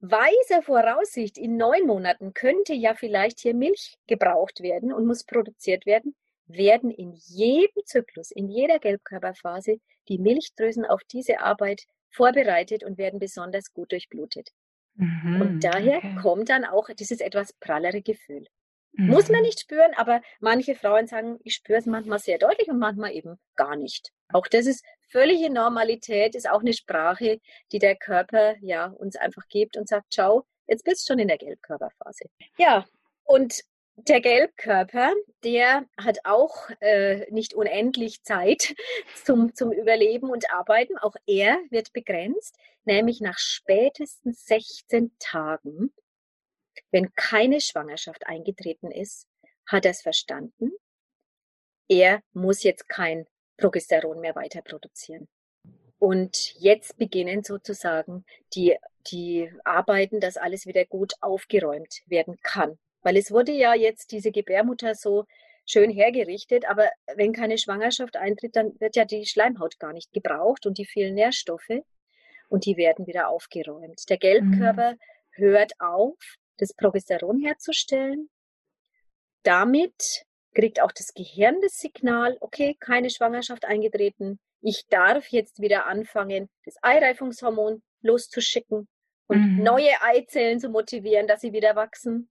weiser Voraussicht, in neun Monaten könnte ja vielleicht hier Milch gebraucht werden und muss produziert werden, werden in jedem Zyklus, in jeder Gelbkörperphase die Milchdrüsen auf diese Arbeit vorbereitet und werden besonders gut durchblutet. Mhm, und daher okay. kommt dann auch dieses etwas prallere Gefühl. Mhm. Muss man mhm. nicht spüren, aber manche Frauen sagen, ich spüre es manchmal sehr deutlich und manchmal eben gar nicht. Auch das ist völlige Normalität, ist auch eine Sprache, die der Körper ja uns einfach gibt und sagt, schau, jetzt bist du schon in der Gelbkörperphase. Ja, und der Gelbkörper, der hat auch äh, nicht unendlich Zeit zum, zum Überleben und Arbeiten. Auch er wird begrenzt, nämlich nach spätestens 16 Tagen wenn keine Schwangerschaft eingetreten ist, hat er es verstanden. Er muss jetzt kein Progesteron mehr weiter produzieren. Und jetzt beginnen sozusagen die, die Arbeiten, dass alles wieder gut aufgeräumt werden kann. Weil es wurde ja jetzt diese Gebärmutter so schön hergerichtet, aber wenn keine Schwangerschaft eintritt, dann wird ja die Schleimhaut gar nicht gebraucht und die vielen Nährstoffe und die werden wieder aufgeräumt. Der Gelbkörper mhm. hört auf, das Progesteron herzustellen. Damit kriegt auch das Gehirn das Signal, okay, keine Schwangerschaft eingetreten. Ich darf jetzt wieder anfangen, das Eireifungshormon loszuschicken und mhm. neue Eizellen zu motivieren, dass sie wieder wachsen.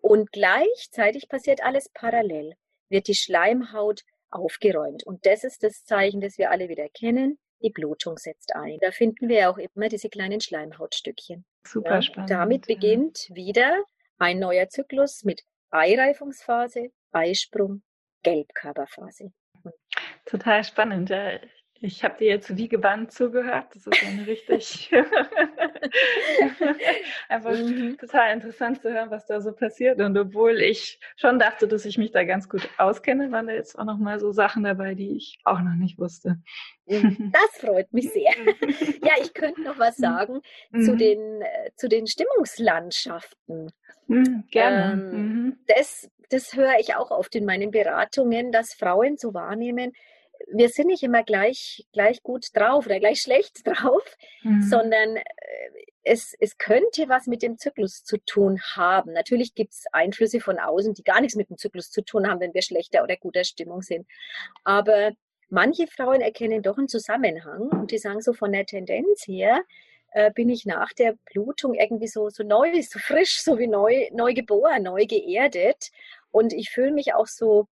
Und gleichzeitig passiert alles parallel, wird die Schleimhaut aufgeräumt. Und das ist das Zeichen, das wir alle wieder kennen. Die Blutung setzt ein. Da finden wir auch immer diese kleinen Schleimhautstückchen. Super ja, spannend. Damit beginnt wieder ein neuer Zyklus mit Eireifungsphase, Eisprung, Gelbkörperphase. Total spannend. Ja. Ich habe dir jetzt wie gebannt zugehört. Das ist eine richtig einfach mhm. total interessant zu hören, was da so passiert. Und obwohl ich schon dachte, dass ich mich da ganz gut auskenne, waren da jetzt auch noch mal so Sachen dabei, die ich auch noch nicht wusste. Mhm. Das freut mich sehr. Ja, ich könnte noch was sagen mhm. zu den äh, zu den Stimmungslandschaften. Mhm, gerne. Ähm, mhm. das, das höre ich auch oft in meinen Beratungen, dass Frauen so wahrnehmen, wir sind nicht immer gleich, gleich gut drauf oder gleich schlecht drauf, mhm. sondern äh, es, es könnte was mit dem Zyklus zu tun haben. Natürlich gibt es Einflüsse von außen, die gar nichts mit dem Zyklus zu tun haben, wenn wir schlechter oder guter Stimmung sind. Aber manche Frauen erkennen doch einen Zusammenhang und die sagen so von der Tendenz her, äh, bin ich nach der Blutung irgendwie so, so neu, so frisch, so wie neu, neu geboren, neu geerdet. Und ich fühle mich auch so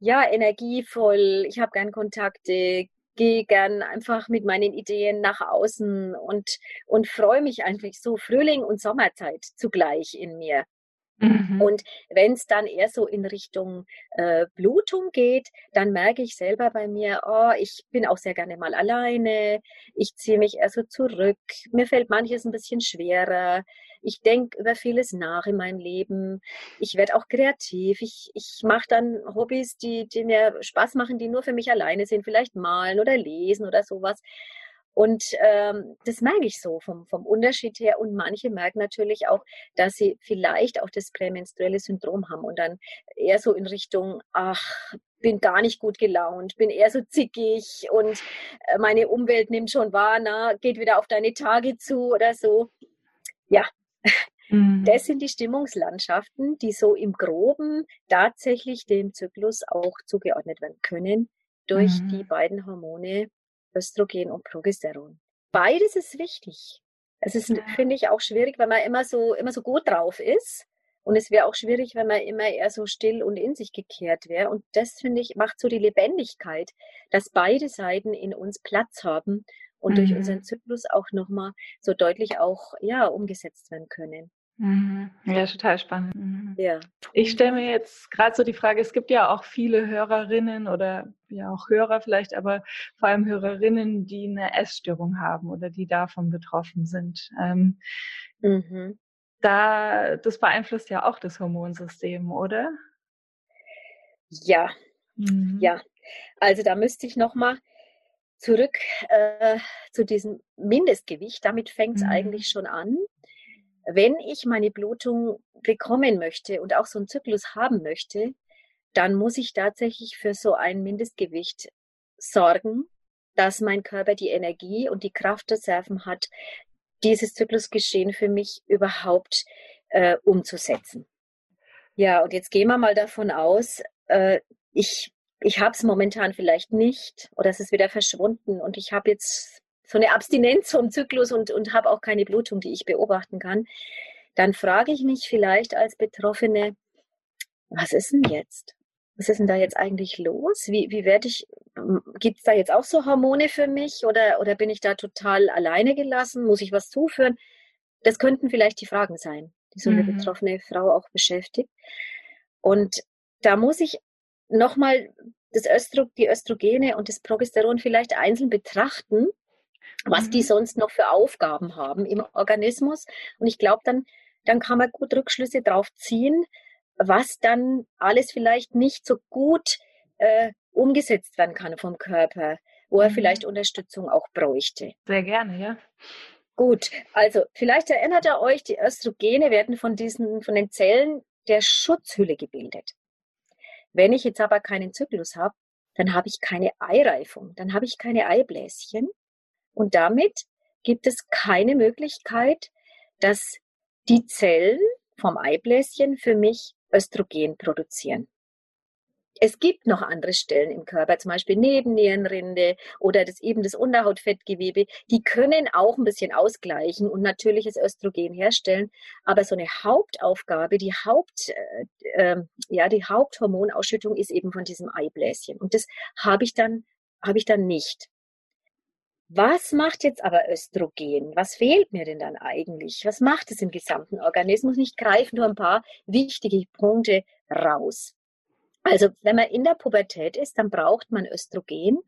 ja, energievoll, ich habe gern Kontakte, gehe gern einfach mit meinen Ideen nach außen und, und freue mich einfach so Frühling und Sommerzeit zugleich in mir. Mhm. Und wenn es dann eher so in Richtung äh, Blutung geht, dann merke ich selber bei mir, oh, ich bin auch sehr gerne mal alleine, ich ziehe mich eher so zurück, mir fällt manches ein bisschen schwerer, ich denke über vieles nach in meinem Leben, ich werde auch kreativ, ich, ich mache dann Hobbys, die, die mir Spaß machen, die nur für mich alleine sind, vielleicht malen oder lesen oder sowas. Und ähm, das merke ich so vom, vom Unterschied her. Und manche merken natürlich auch, dass sie vielleicht auch das prämenstruelle Syndrom haben und dann eher so in Richtung, ach, bin gar nicht gut gelaunt, bin eher so zickig und äh, meine Umwelt nimmt schon wahr, na, geht wieder auf deine Tage zu oder so. Ja, mhm. das sind die Stimmungslandschaften, die so im Groben tatsächlich dem Zyklus auch zugeordnet werden können durch mhm. die beiden Hormone Östrogen und Progesteron. Beides ist wichtig. Es ist, finde ich, auch schwierig, wenn man immer so, immer so gut drauf ist. Und es wäre auch schwierig, wenn man immer eher so still und in sich gekehrt wäre. Und das, finde ich, macht so die Lebendigkeit, dass beide Seiten in uns Platz haben und mhm. durch unseren Zyklus auch nochmal so deutlich auch, ja, umgesetzt werden können. Mhm. Ja, total spannend. Mhm. Ja. Ich stelle mir jetzt gerade so die Frage, es gibt ja auch viele Hörerinnen oder ja auch Hörer vielleicht, aber vor allem Hörerinnen, die eine Essstörung haben oder die davon betroffen sind. Ähm, mhm. Da, das beeinflusst ja auch das Hormonsystem, oder? Ja, mhm. ja. Also da müsste ich nochmal zurück äh, zu diesem Mindestgewicht. Damit fängt es mhm. eigentlich schon an wenn ich meine Blutung bekommen möchte und auch so einen Zyklus haben möchte, dann muss ich tatsächlich für so ein Mindestgewicht sorgen, dass mein Körper die Energie und die Kraftreserven hat, dieses Zyklusgeschehen für mich überhaupt äh, umzusetzen. Ja, und jetzt gehen wir mal davon aus, äh, ich, ich habe es momentan vielleicht nicht oder es ist wieder verschwunden und ich habe jetzt so eine Abstinenz vom Zyklus und, und habe auch keine Blutung, die ich beobachten kann, dann frage ich mich vielleicht als Betroffene, was ist denn jetzt? Was ist denn da jetzt eigentlich los? Wie, wie werde ich, gibt es da jetzt auch so Hormone für mich oder, oder bin ich da total alleine gelassen? Muss ich was zuführen? Das könnten vielleicht die Fragen sein, die so eine mhm. betroffene Frau auch beschäftigt. Und da muss ich nochmal das Östro, die Östrogene und das Progesteron vielleicht einzeln betrachten was die mhm. sonst noch für Aufgaben haben im Organismus. Und ich glaube, dann, dann kann man gut Rückschlüsse drauf ziehen, was dann alles vielleicht nicht so gut äh, umgesetzt werden kann vom Körper, wo er mhm. vielleicht Unterstützung auch bräuchte. Sehr gerne, ja. Gut, also vielleicht erinnert ihr euch, die Östrogene werden von diesen, von den Zellen der Schutzhülle gebildet. Wenn ich jetzt aber keinen Zyklus habe, dann habe ich keine Eireifung, dann habe ich keine Eibläschen und damit gibt es keine Möglichkeit, dass die Zellen vom Eibläschen für mich Östrogen produzieren. Es gibt noch andere Stellen im Körper, zum Beispiel Nebennierenrinde oder das eben das Unterhautfettgewebe, die können auch ein bisschen ausgleichen und natürliches Östrogen herstellen. Aber so eine Hauptaufgabe, die Haupt, äh, ähm, ja, die Haupthormonausschüttung ist eben von diesem Eibläschen. Und das habe ich dann, habe ich dann nicht. Was macht jetzt aber Östrogen? Was fehlt mir denn dann eigentlich? Was macht es im gesamten Organismus? Ich greife nur ein paar wichtige Punkte raus. Also wenn man in der Pubertät ist, dann braucht man Östrogen,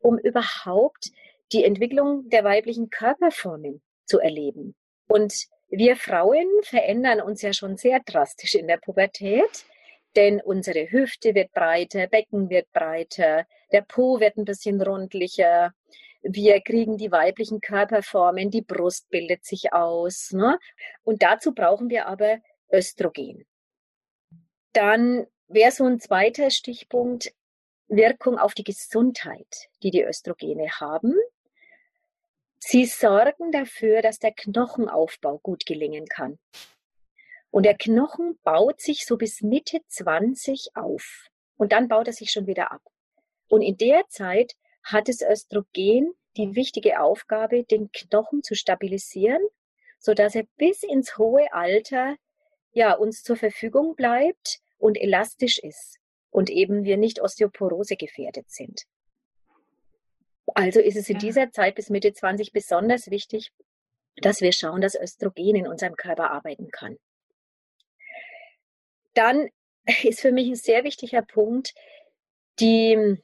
um überhaupt die Entwicklung der weiblichen Körperformen zu erleben. Und wir Frauen verändern uns ja schon sehr drastisch in der Pubertät, denn unsere Hüfte wird breiter, Becken wird breiter, der Po wird ein bisschen rundlicher, wir kriegen die weiblichen Körperformen, die Brust bildet sich aus. Ne? Und dazu brauchen wir aber Östrogen. Dann wäre so ein zweiter Stichpunkt Wirkung auf die Gesundheit, die die Östrogene haben. Sie sorgen dafür, dass der Knochenaufbau gut gelingen kann. Und der Knochen baut sich so bis Mitte 20 auf. Und dann baut er sich schon wieder ab. Und in der Zeit hat das Östrogen die wichtige Aufgabe, den Knochen zu stabilisieren, so dass er bis ins hohe Alter ja uns zur Verfügung bleibt und elastisch ist und eben wir nicht Osteoporose gefährdet sind. Also ist es in dieser Zeit bis Mitte 20 besonders wichtig, dass wir schauen, dass Östrogen in unserem Körper arbeiten kann. Dann ist für mich ein sehr wichtiger Punkt die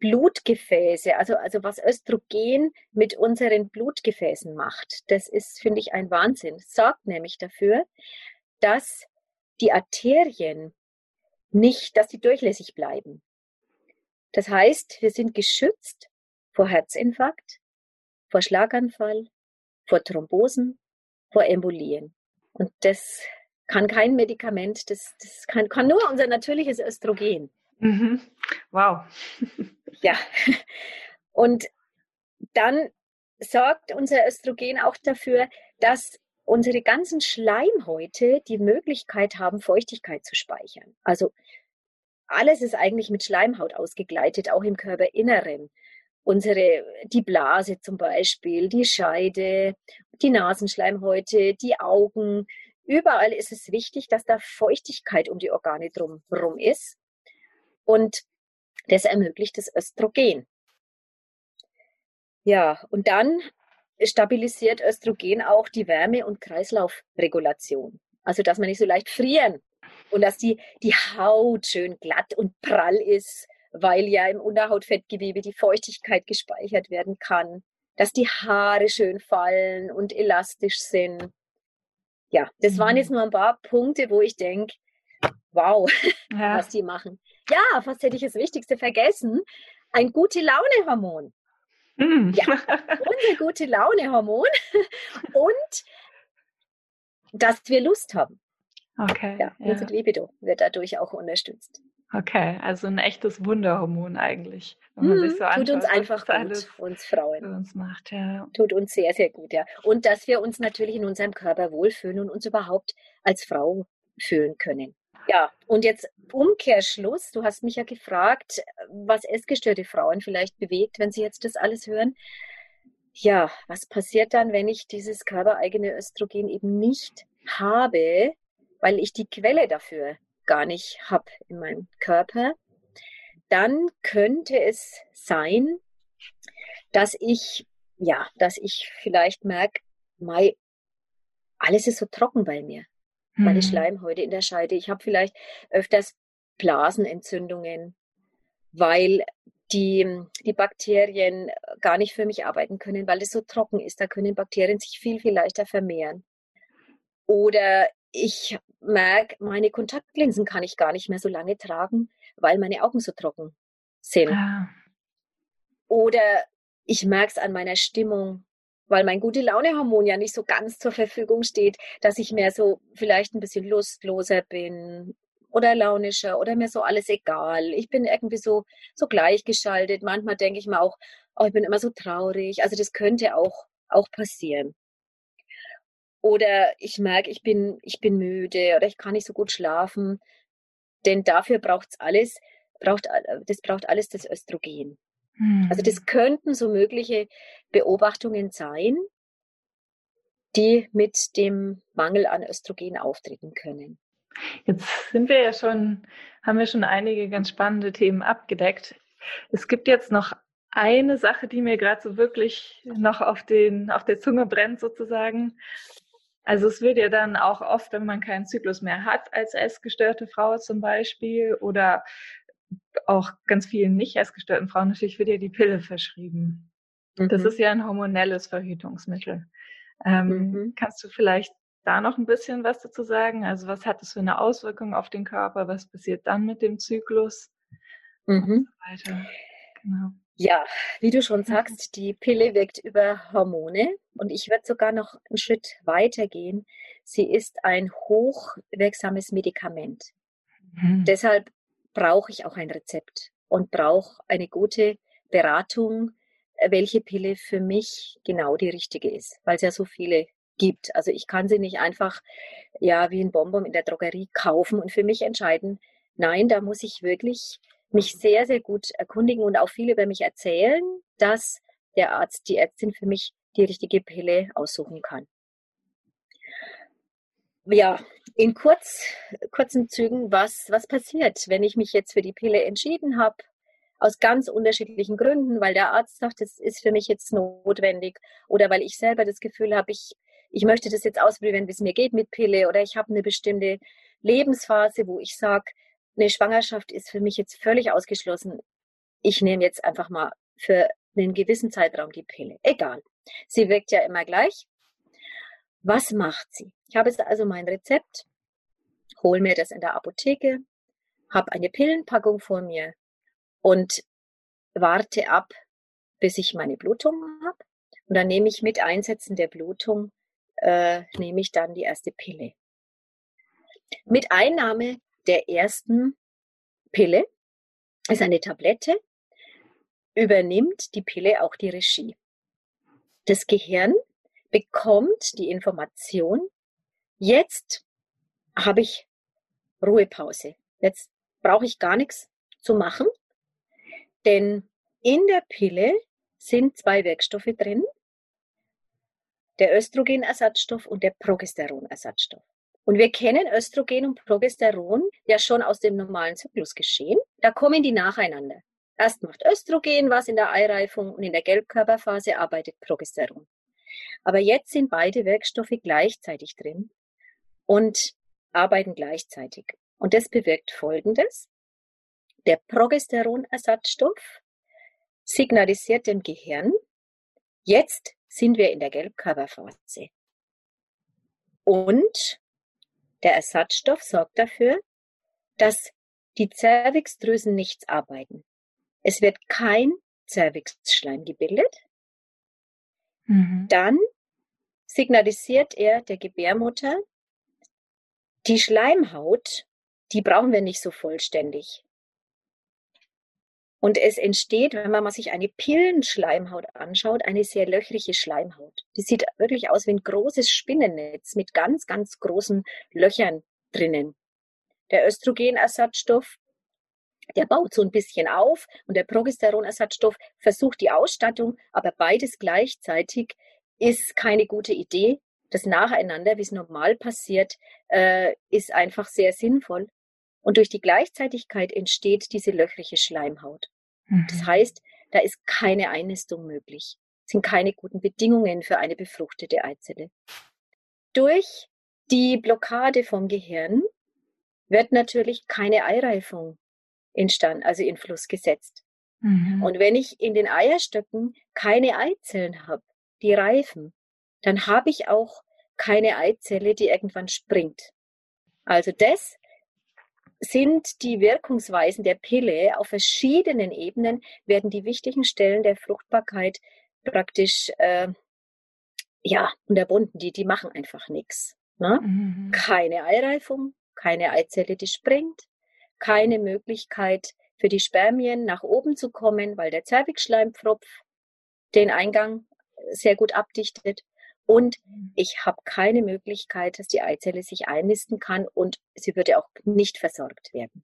Blutgefäße, also, also was Östrogen mit unseren Blutgefäßen macht, das ist, finde ich, ein Wahnsinn. sorgt nämlich dafür, dass die Arterien nicht, dass die durchlässig bleiben. Das heißt, wir sind geschützt vor Herzinfarkt, vor Schlaganfall, vor Thrombosen, vor Embolien. Und das kann kein Medikament, das, das kann, kann nur unser natürliches Östrogen. Mhm. Wow. ja. Und dann sorgt unser Östrogen auch dafür, dass unsere ganzen Schleimhäute die Möglichkeit haben, Feuchtigkeit zu speichern. Also alles ist eigentlich mit Schleimhaut ausgegleitet, auch im Körperinneren. Unsere, die Blase zum Beispiel, die Scheide, die Nasenschleimhäute, die Augen. Überall ist es wichtig, dass da Feuchtigkeit um die Organe drumherum ist. Und das ermöglicht das Östrogen. Ja, und dann stabilisiert Östrogen auch die Wärme- und Kreislaufregulation. Also, dass man nicht so leicht frieren und dass die, die Haut schön glatt und prall ist, weil ja im Unterhautfettgewebe die Feuchtigkeit gespeichert werden kann, dass die Haare schön fallen und elastisch sind. Ja, das waren mhm. jetzt nur ein paar Punkte, wo ich denke, wow, ja. was die machen. Ja, fast hätte ich das Wichtigste vergessen. Ein gute Laune-Hormon. Mm. Ja, unser gute Laune-Hormon und dass wir Lust haben. Okay. Ja, ja. unsere Libido wird dadurch auch unterstützt. Okay, also ein echtes Wunderhormon eigentlich. Wenn man mm, sich so anschaut, tut uns einfach gut, uns Frauen. Uns macht, ja. Tut uns sehr, sehr gut, ja. Und dass wir uns natürlich in unserem Körper wohlfühlen und uns überhaupt als Frau fühlen können. Ja, und jetzt Umkehrschluss. Du hast mich ja gefragt, was essgestörte Frauen vielleicht bewegt, wenn sie jetzt das alles hören. Ja, was passiert dann, wenn ich dieses körpereigene Östrogen eben nicht habe, weil ich die Quelle dafür gar nicht habe in meinem Körper? Dann könnte es sein, dass ich, ja, dass ich vielleicht merke, alles ist so trocken bei mir meine mhm. Schleimhäute in der Scheide. Ich habe vielleicht öfters Blasenentzündungen, weil die, die Bakterien gar nicht für mich arbeiten können, weil es so trocken ist. Da können Bakterien sich viel, viel leichter vermehren. Oder ich merke, meine Kontaktlinsen kann ich gar nicht mehr so lange tragen, weil meine Augen so trocken sind. Ah. Oder ich merke es an meiner Stimmung weil mein gute Laune-Hormon ja nicht so ganz zur Verfügung steht, dass ich mehr so vielleicht ein bisschen lustloser bin oder launischer oder mir so alles egal. Ich bin irgendwie so, so gleichgeschaltet. Manchmal denke ich mir auch, oh, ich bin immer so traurig. Also das könnte auch, auch passieren. Oder ich merke, ich bin, ich bin müde oder ich kann nicht so gut schlafen. Denn dafür braucht's alles, braucht, das braucht alles das Östrogen. Also das hm. könnten so mögliche Beobachtungen sein, die mit dem Mangel an Östrogen auftreten können. Jetzt sind wir ja schon, haben wir schon einige ganz spannende Themen abgedeckt. Es gibt jetzt noch eine Sache, die mir gerade so wirklich noch auf, den, auf der Zunge brennt sozusagen. Also es wird ja dann auch oft, wenn man keinen Zyklus mehr hat als essgestörte Frau zum Beispiel oder auch ganz vielen nicht essgestörten Frauen natürlich wird ja die Pille verschrieben. Mhm. Das ist ja ein hormonelles Verhütungsmittel. Ähm, mhm. Kannst du vielleicht da noch ein bisschen was dazu sagen? Also was hat das für eine Auswirkung auf den Körper? Was passiert dann mit dem Zyklus? Mhm. Und so weiter. Genau. Ja, wie du schon sagst, die Pille wirkt über Hormone und ich würde sogar noch einen Schritt weiter gehen. Sie ist ein hochwirksames Medikament. Mhm. Deshalb brauche ich auch ein Rezept und brauche eine gute Beratung, welche Pille für mich genau die richtige ist, weil es ja so viele gibt. Also ich kann sie nicht einfach ja wie ein Bonbon in der Drogerie kaufen und für mich entscheiden. Nein, da muss ich wirklich mich sehr, sehr gut erkundigen und auch viel über mich erzählen, dass der Arzt, die Ärztin für mich die richtige Pille aussuchen kann. Ja, in kurz, kurzen Zügen, was, was passiert, wenn ich mich jetzt für die Pille entschieden habe, aus ganz unterschiedlichen Gründen, weil der Arzt sagt, das ist für mich jetzt notwendig oder weil ich selber das Gefühl habe, ich, ich möchte das jetzt ausprobieren, wie es mir geht mit Pille oder ich habe eine bestimmte Lebensphase, wo ich sage, eine Schwangerschaft ist für mich jetzt völlig ausgeschlossen. Ich nehme jetzt einfach mal für einen gewissen Zeitraum die Pille. Egal. Sie wirkt ja immer gleich. Was macht sie? Ich habe jetzt also mein Rezept, hole mir das in der Apotheke, habe eine Pillenpackung vor mir und warte ab, bis ich meine Blutung habe. Und dann nehme ich mit Einsetzen der Blutung, äh, nehme ich dann die erste Pille. Mit Einnahme der ersten Pille, ist eine Tablette, übernimmt die Pille auch die Regie. Das Gehirn bekommt die Information, jetzt habe ich Ruhepause. Jetzt brauche ich gar nichts zu machen, denn in der Pille sind zwei Wirkstoffe drin, der Östrogenersatzstoff und der Progesteronersatzstoff. Und wir kennen Östrogen und Progesteron ja schon aus dem normalen Zyklusgeschehen. Da kommen die nacheinander. Erst macht Östrogen was in der Eireifung und in der Gelbkörperphase arbeitet Progesteron. Aber jetzt sind beide Wirkstoffe gleichzeitig drin und arbeiten gleichzeitig. Und das bewirkt Folgendes. Der Progesteronersatzstoff signalisiert dem Gehirn, jetzt sind wir in der Gelbkörperphase. Und der Ersatzstoff sorgt dafür, dass die Zervixdrüsen nichts arbeiten. Es wird kein Zervixschleim gebildet. Mhm. Dann signalisiert er der Gebärmutter, die Schleimhaut, die brauchen wir nicht so vollständig. Und es entsteht, wenn man sich eine Pillenschleimhaut anschaut, eine sehr löchrige Schleimhaut. Die sieht wirklich aus wie ein großes Spinnennetz mit ganz, ganz großen Löchern drinnen. Der Östrogenersatzstoff, der baut so ein bisschen auf und der Progesteronersatzstoff versucht die Ausstattung, aber beides gleichzeitig ist keine gute Idee. Das Nacheinander, wie es normal passiert, äh, ist einfach sehr sinnvoll. Und durch die Gleichzeitigkeit entsteht diese löchrige Schleimhaut. Mhm. Das heißt, da ist keine Einnistung möglich, sind keine guten Bedingungen für eine befruchtete Eizelle. Durch die Blockade vom Gehirn wird natürlich keine Eireifung entstanden, also in Fluss gesetzt. Mhm. Und wenn ich in den Eierstöcken keine Eizellen habe, die reifen, dann habe ich auch keine Eizelle, die irgendwann springt. Also das sind die Wirkungsweisen der Pille auf verschiedenen Ebenen, werden die wichtigen Stellen der Fruchtbarkeit praktisch äh, ja unterbunden. Die, die machen einfach nichts. Ne? Mhm. Keine Eireifung, keine Eizelle, die springt, keine Möglichkeit für die Spermien nach oben zu kommen, weil der Zervixschleimpfropf den Eingang sehr gut abdichtet und ich habe keine Möglichkeit, dass die Eizelle sich einnisten kann und sie würde auch nicht versorgt werden.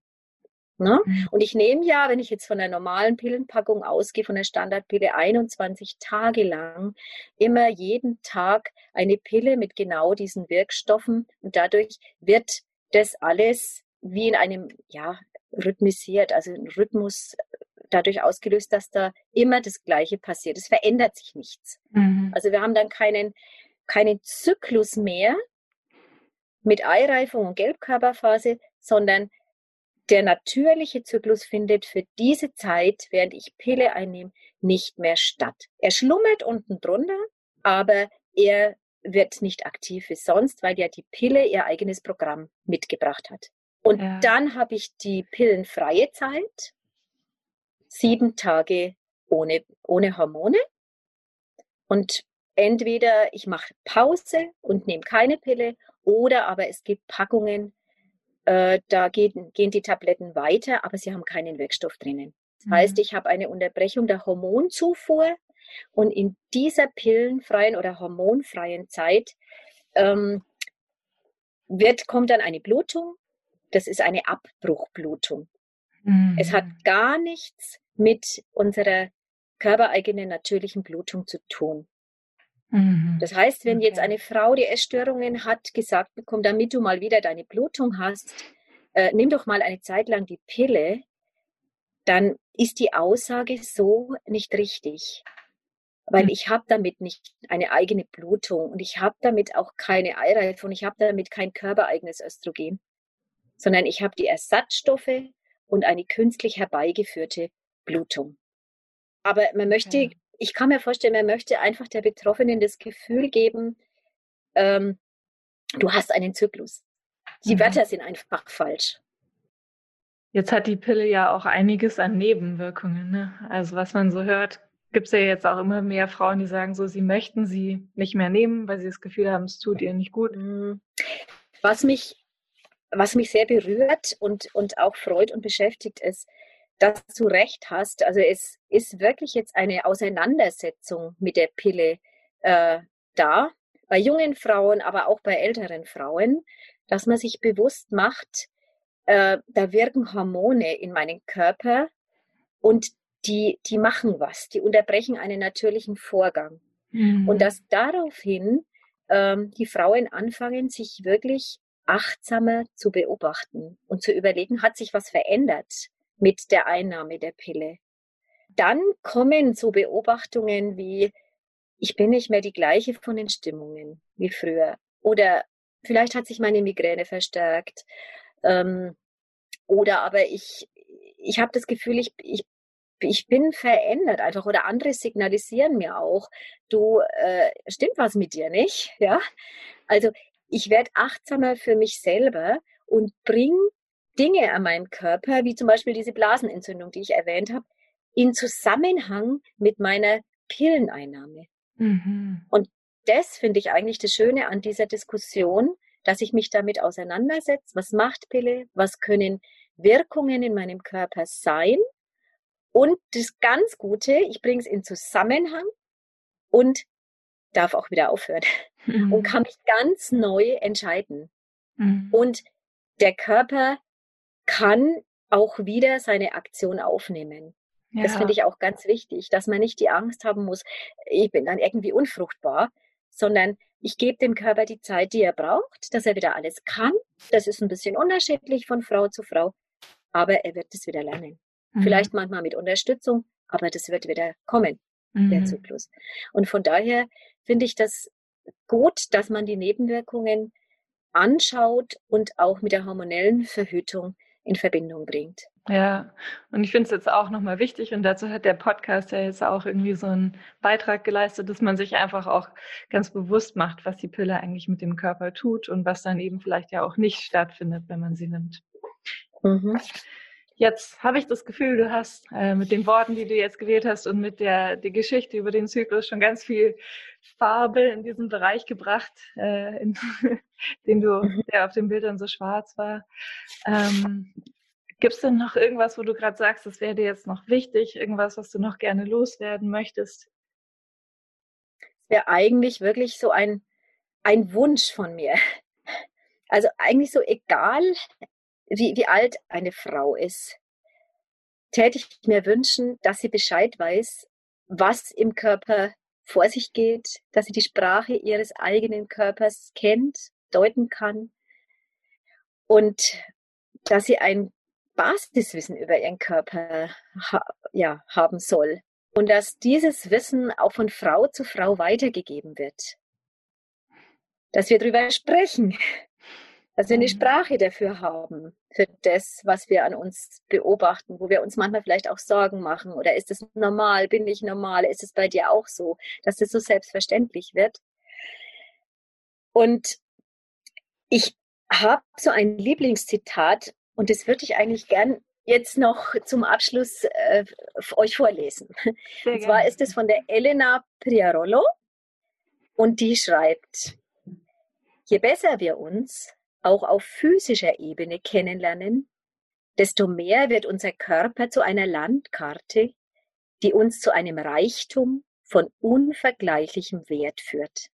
Ne? Mhm. Und ich nehme ja, wenn ich jetzt von der normalen Pillenpackung ausgehe, von der Standardpille, 21 Tage lang immer jeden Tag eine Pille mit genau diesen Wirkstoffen und dadurch wird das alles wie in einem, ja, rhythmisiert, also ein Rhythmus dadurch ausgelöst, dass da immer das Gleiche passiert. Es verändert sich nichts. Mhm. Also wir haben dann keinen, keinen Zyklus mehr mit Eireifung und Gelbkörperphase, sondern der natürliche Zyklus findet für diese Zeit, während ich Pille einnehme, nicht mehr statt. Er schlummert unten drunter, aber er wird nicht aktiv wie sonst, weil ja die Pille ihr eigenes Programm mitgebracht hat. Und ja. dann habe ich die pillenfreie Zeit, sieben Tage ohne, ohne Hormone. Und entweder ich mache Pause und nehme keine Pille oder aber es gibt Packungen, äh, da gehen, gehen die Tabletten weiter, aber sie haben keinen Wirkstoff drinnen. Das mhm. heißt, ich habe eine Unterbrechung der Hormonzufuhr und in dieser pillenfreien oder hormonfreien Zeit ähm, wird, kommt dann eine Blutung. Das ist eine Abbruchblutung. Mhm. Es hat gar nichts mit unserer körpereigenen natürlichen Blutung zu tun. Mhm. Das heißt, wenn okay. jetzt eine Frau, die Essstörungen hat, gesagt bekommt, damit du mal wieder deine Blutung hast, äh, nimm doch mal eine Zeit lang die Pille, dann ist die Aussage so nicht richtig. Weil mhm. ich habe damit nicht eine eigene Blutung und ich habe damit auch keine Eireife und ich habe damit kein körpereigenes Östrogen, sondern ich habe die Ersatzstoffe und eine künstlich herbeigeführte Blutung. Aber man möchte okay ich kann mir vorstellen, man möchte einfach der Betroffenen das Gefühl geben, ähm, du hast einen Zyklus. Die mhm. Wörter sind einfach falsch. Jetzt hat die Pille ja auch einiges an Nebenwirkungen. Ne? Also was man so hört, gibt es ja jetzt auch immer mehr Frauen, die sagen so, sie möchten sie nicht mehr nehmen, weil sie das Gefühl haben, es tut ihr nicht gut. Mhm. Was mich, was mich sehr berührt und, und auch freut und beschäftigt ist, dass du recht hast. Also es ist wirklich jetzt eine Auseinandersetzung mit der Pille äh, da, bei jungen Frauen, aber auch bei älteren Frauen, dass man sich bewusst macht, äh, da wirken Hormone in meinen Körper und die, die machen was, die unterbrechen einen natürlichen Vorgang. Mhm. Und dass daraufhin ähm, die Frauen anfangen, sich wirklich achtsamer zu beobachten und zu überlegen, hat sich was verändert? mit der Einnahme der Pille. Dann kommen so Beobachtungen wie, ich bin nicht mehr die gleiche von den Stimmungen wie früher. Oder vielleicht hat sich meine Migräne verstärkt. Ähm, oder aber ich, ich habe das Gefühl, ich, ich, ich bin verändert einfach. Oder andere signalisieren mir auch, du, äh, stimmt was mit dir nicht? Ja. Also ich werde achtsamer für mich selber und bring Dinge an meinem Körper, wie zum Beispiel diese Blasenentzündung, die ich erwähnt habe, in Zusammenhang mit meiner Pilleneinnahme. Mhm. Und das finde ich eigentlich das Schöne an dieser Diskussion, dass ich mich damit auseinandersetze. Was macht Pille? Was können Wirkungen in meinem Körper sein? Und das ganz Gute, ich bringe es in Zusammenhang und darf auch wieder aufhören mhm. und kann mich ganz neu entscheiden. Mhm. Und der Körper kann auch wieder seine Aktion aufnehmen. Ja. Das finde ich auch ganz wichtig, dass man nicht die Angst haben muss, ich bin dann irgendwie unfruchtbar, sondern ich gebe dem Körper die Zeit, die er braucht, dass er wieder alles kann. Das ist ein bisschen unterschiedlich von Frau zu Frau, aber er wird es wieder lernen. Mhm. Vielleicht manchmal mit Unterstützung, aber das wird wieder kommen, mhm. der Zyklus. Und von daher finde ich das gut, dass man die Nebenwirkungen anschaut und auch mit der hormonellen Verhütung in Verbindung bringt. Ja, und ich finde es jetzt auch nochmal wichtig und dazu hat der Podcast ja jetzt auch irgendwie so einen Beitrag geleistet, dass man sich einfach auch ganz bewusst macht, was die Pille eigentlich mit dem Körper tut und was dann eben vielleicht ja auch nicht stattfindet, wenn man sie nimmt. Mhm. Jetzt habe ich das Gefühl, du hast äh, mit den Worten, die du jetzt gewählt hast und mit der die Geschichte über den Zyklus schon ganz viel Farbe in diesen Bereich gebracht, äh, in, den du, mhm. der auf den Bildern so schwarz war. Ähm, Gibt es denn noch irgendwas, wo du gerade sagst, das wäre dir jetzt noch wichtig, irgendwas, was du noch gerne loswerden möchtest? Es wäre eigentlich wirklich so ein, ein Wunsch von mir. Also eigentlich so egal, wie, wie alt eine Frau ist, täte ich mir wünschen, dass sie Bescheid weiß, was im Körper vor sich geht, dass sie die Sprache ihres eigenen Körpers kennt, deuten kann und dass sie ein Basiswissen über ihren Körper ha ja, haben soll. Und dass dieses Wissen auch von Frau zu Frau weitergegeben wird. Dass wir darüber sprechen, dass wir eine. Sprache dafür haben, für das, was wir an uns beobachten, wo wir uns manchmal vielleicht auch Sorgen machen. Oder ist es normal? Bin ich normal? Ist es bei dir auch so? Dass das so selbstverständlich wird. Und ich habe so ein Lieblingszitat und das würde ich eigentlich gern jetzt noch zum Abschluss äh, euch vorlesen. Sehr und zwar gerne. ist es von der Elena Priarolo und die schreibt, je besser wir uns auch auf physischer Ebene kennenlernen, desto mehr wird unser Körper zu einer Landkarte, die uns zu einem Reichtum von unvergleichlichem Wert führt.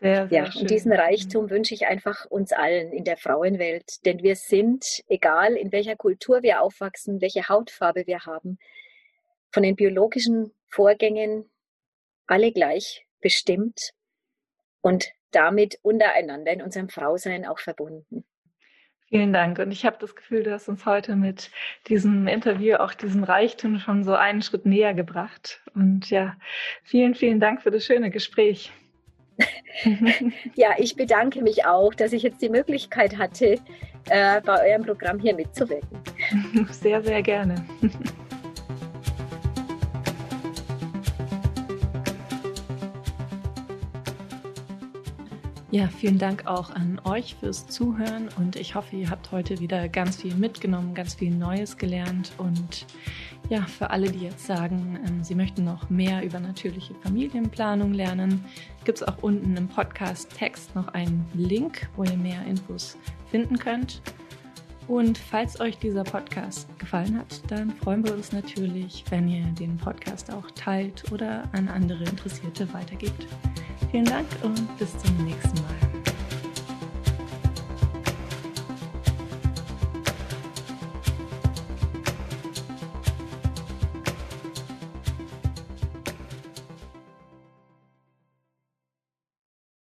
Sehr, sehr ja, schön. und diesen Reichtum wünsche ich einfach uns allen in der Frauenwelt, denn wir sind, egal in welcher Kultur wir aufwachsen, welche Hautfarbe wir haben, von den biologischen Vorgängen alle gleich bestimmt und damit untereinander in unserem Frausein auch verbunden. Vielen Dank. Und ich habe das Gefühl, du hast uns heute mit diesem Interview auch diesen Reichtum schon so einen Schritt näher gebracht. Und ja, vielen, vielen Dank für das schöne Gespräch. ja, ich bedanke mich auch, dass ich jetzt die Möglichkeit hatte, äh, bei eurem Programm hier mitzuwirken. Sehr, sehr gerne. Ja, vielen Dank auch an euch fürs Zuhören und ich hoffe, ihr habt heute wieder ganz viel mitgenommen, ganz viel Neues gelernt und ja, für alle, die jetzt sagen, ähm, sie möchten noch mehr über natürliche Familienplanung lernen, gibt es auch unten im Podcast-Text noch einen Link, wo ihr mehr Infos finden könnt. Und falls euch dieser Podcast gefallen hat, dann freuen wir uns natürlich, wenn ihr den Podcast auch teilt oder an andere Interessierte weitergebt. Vielen Dank und bis zum nächsten Mal.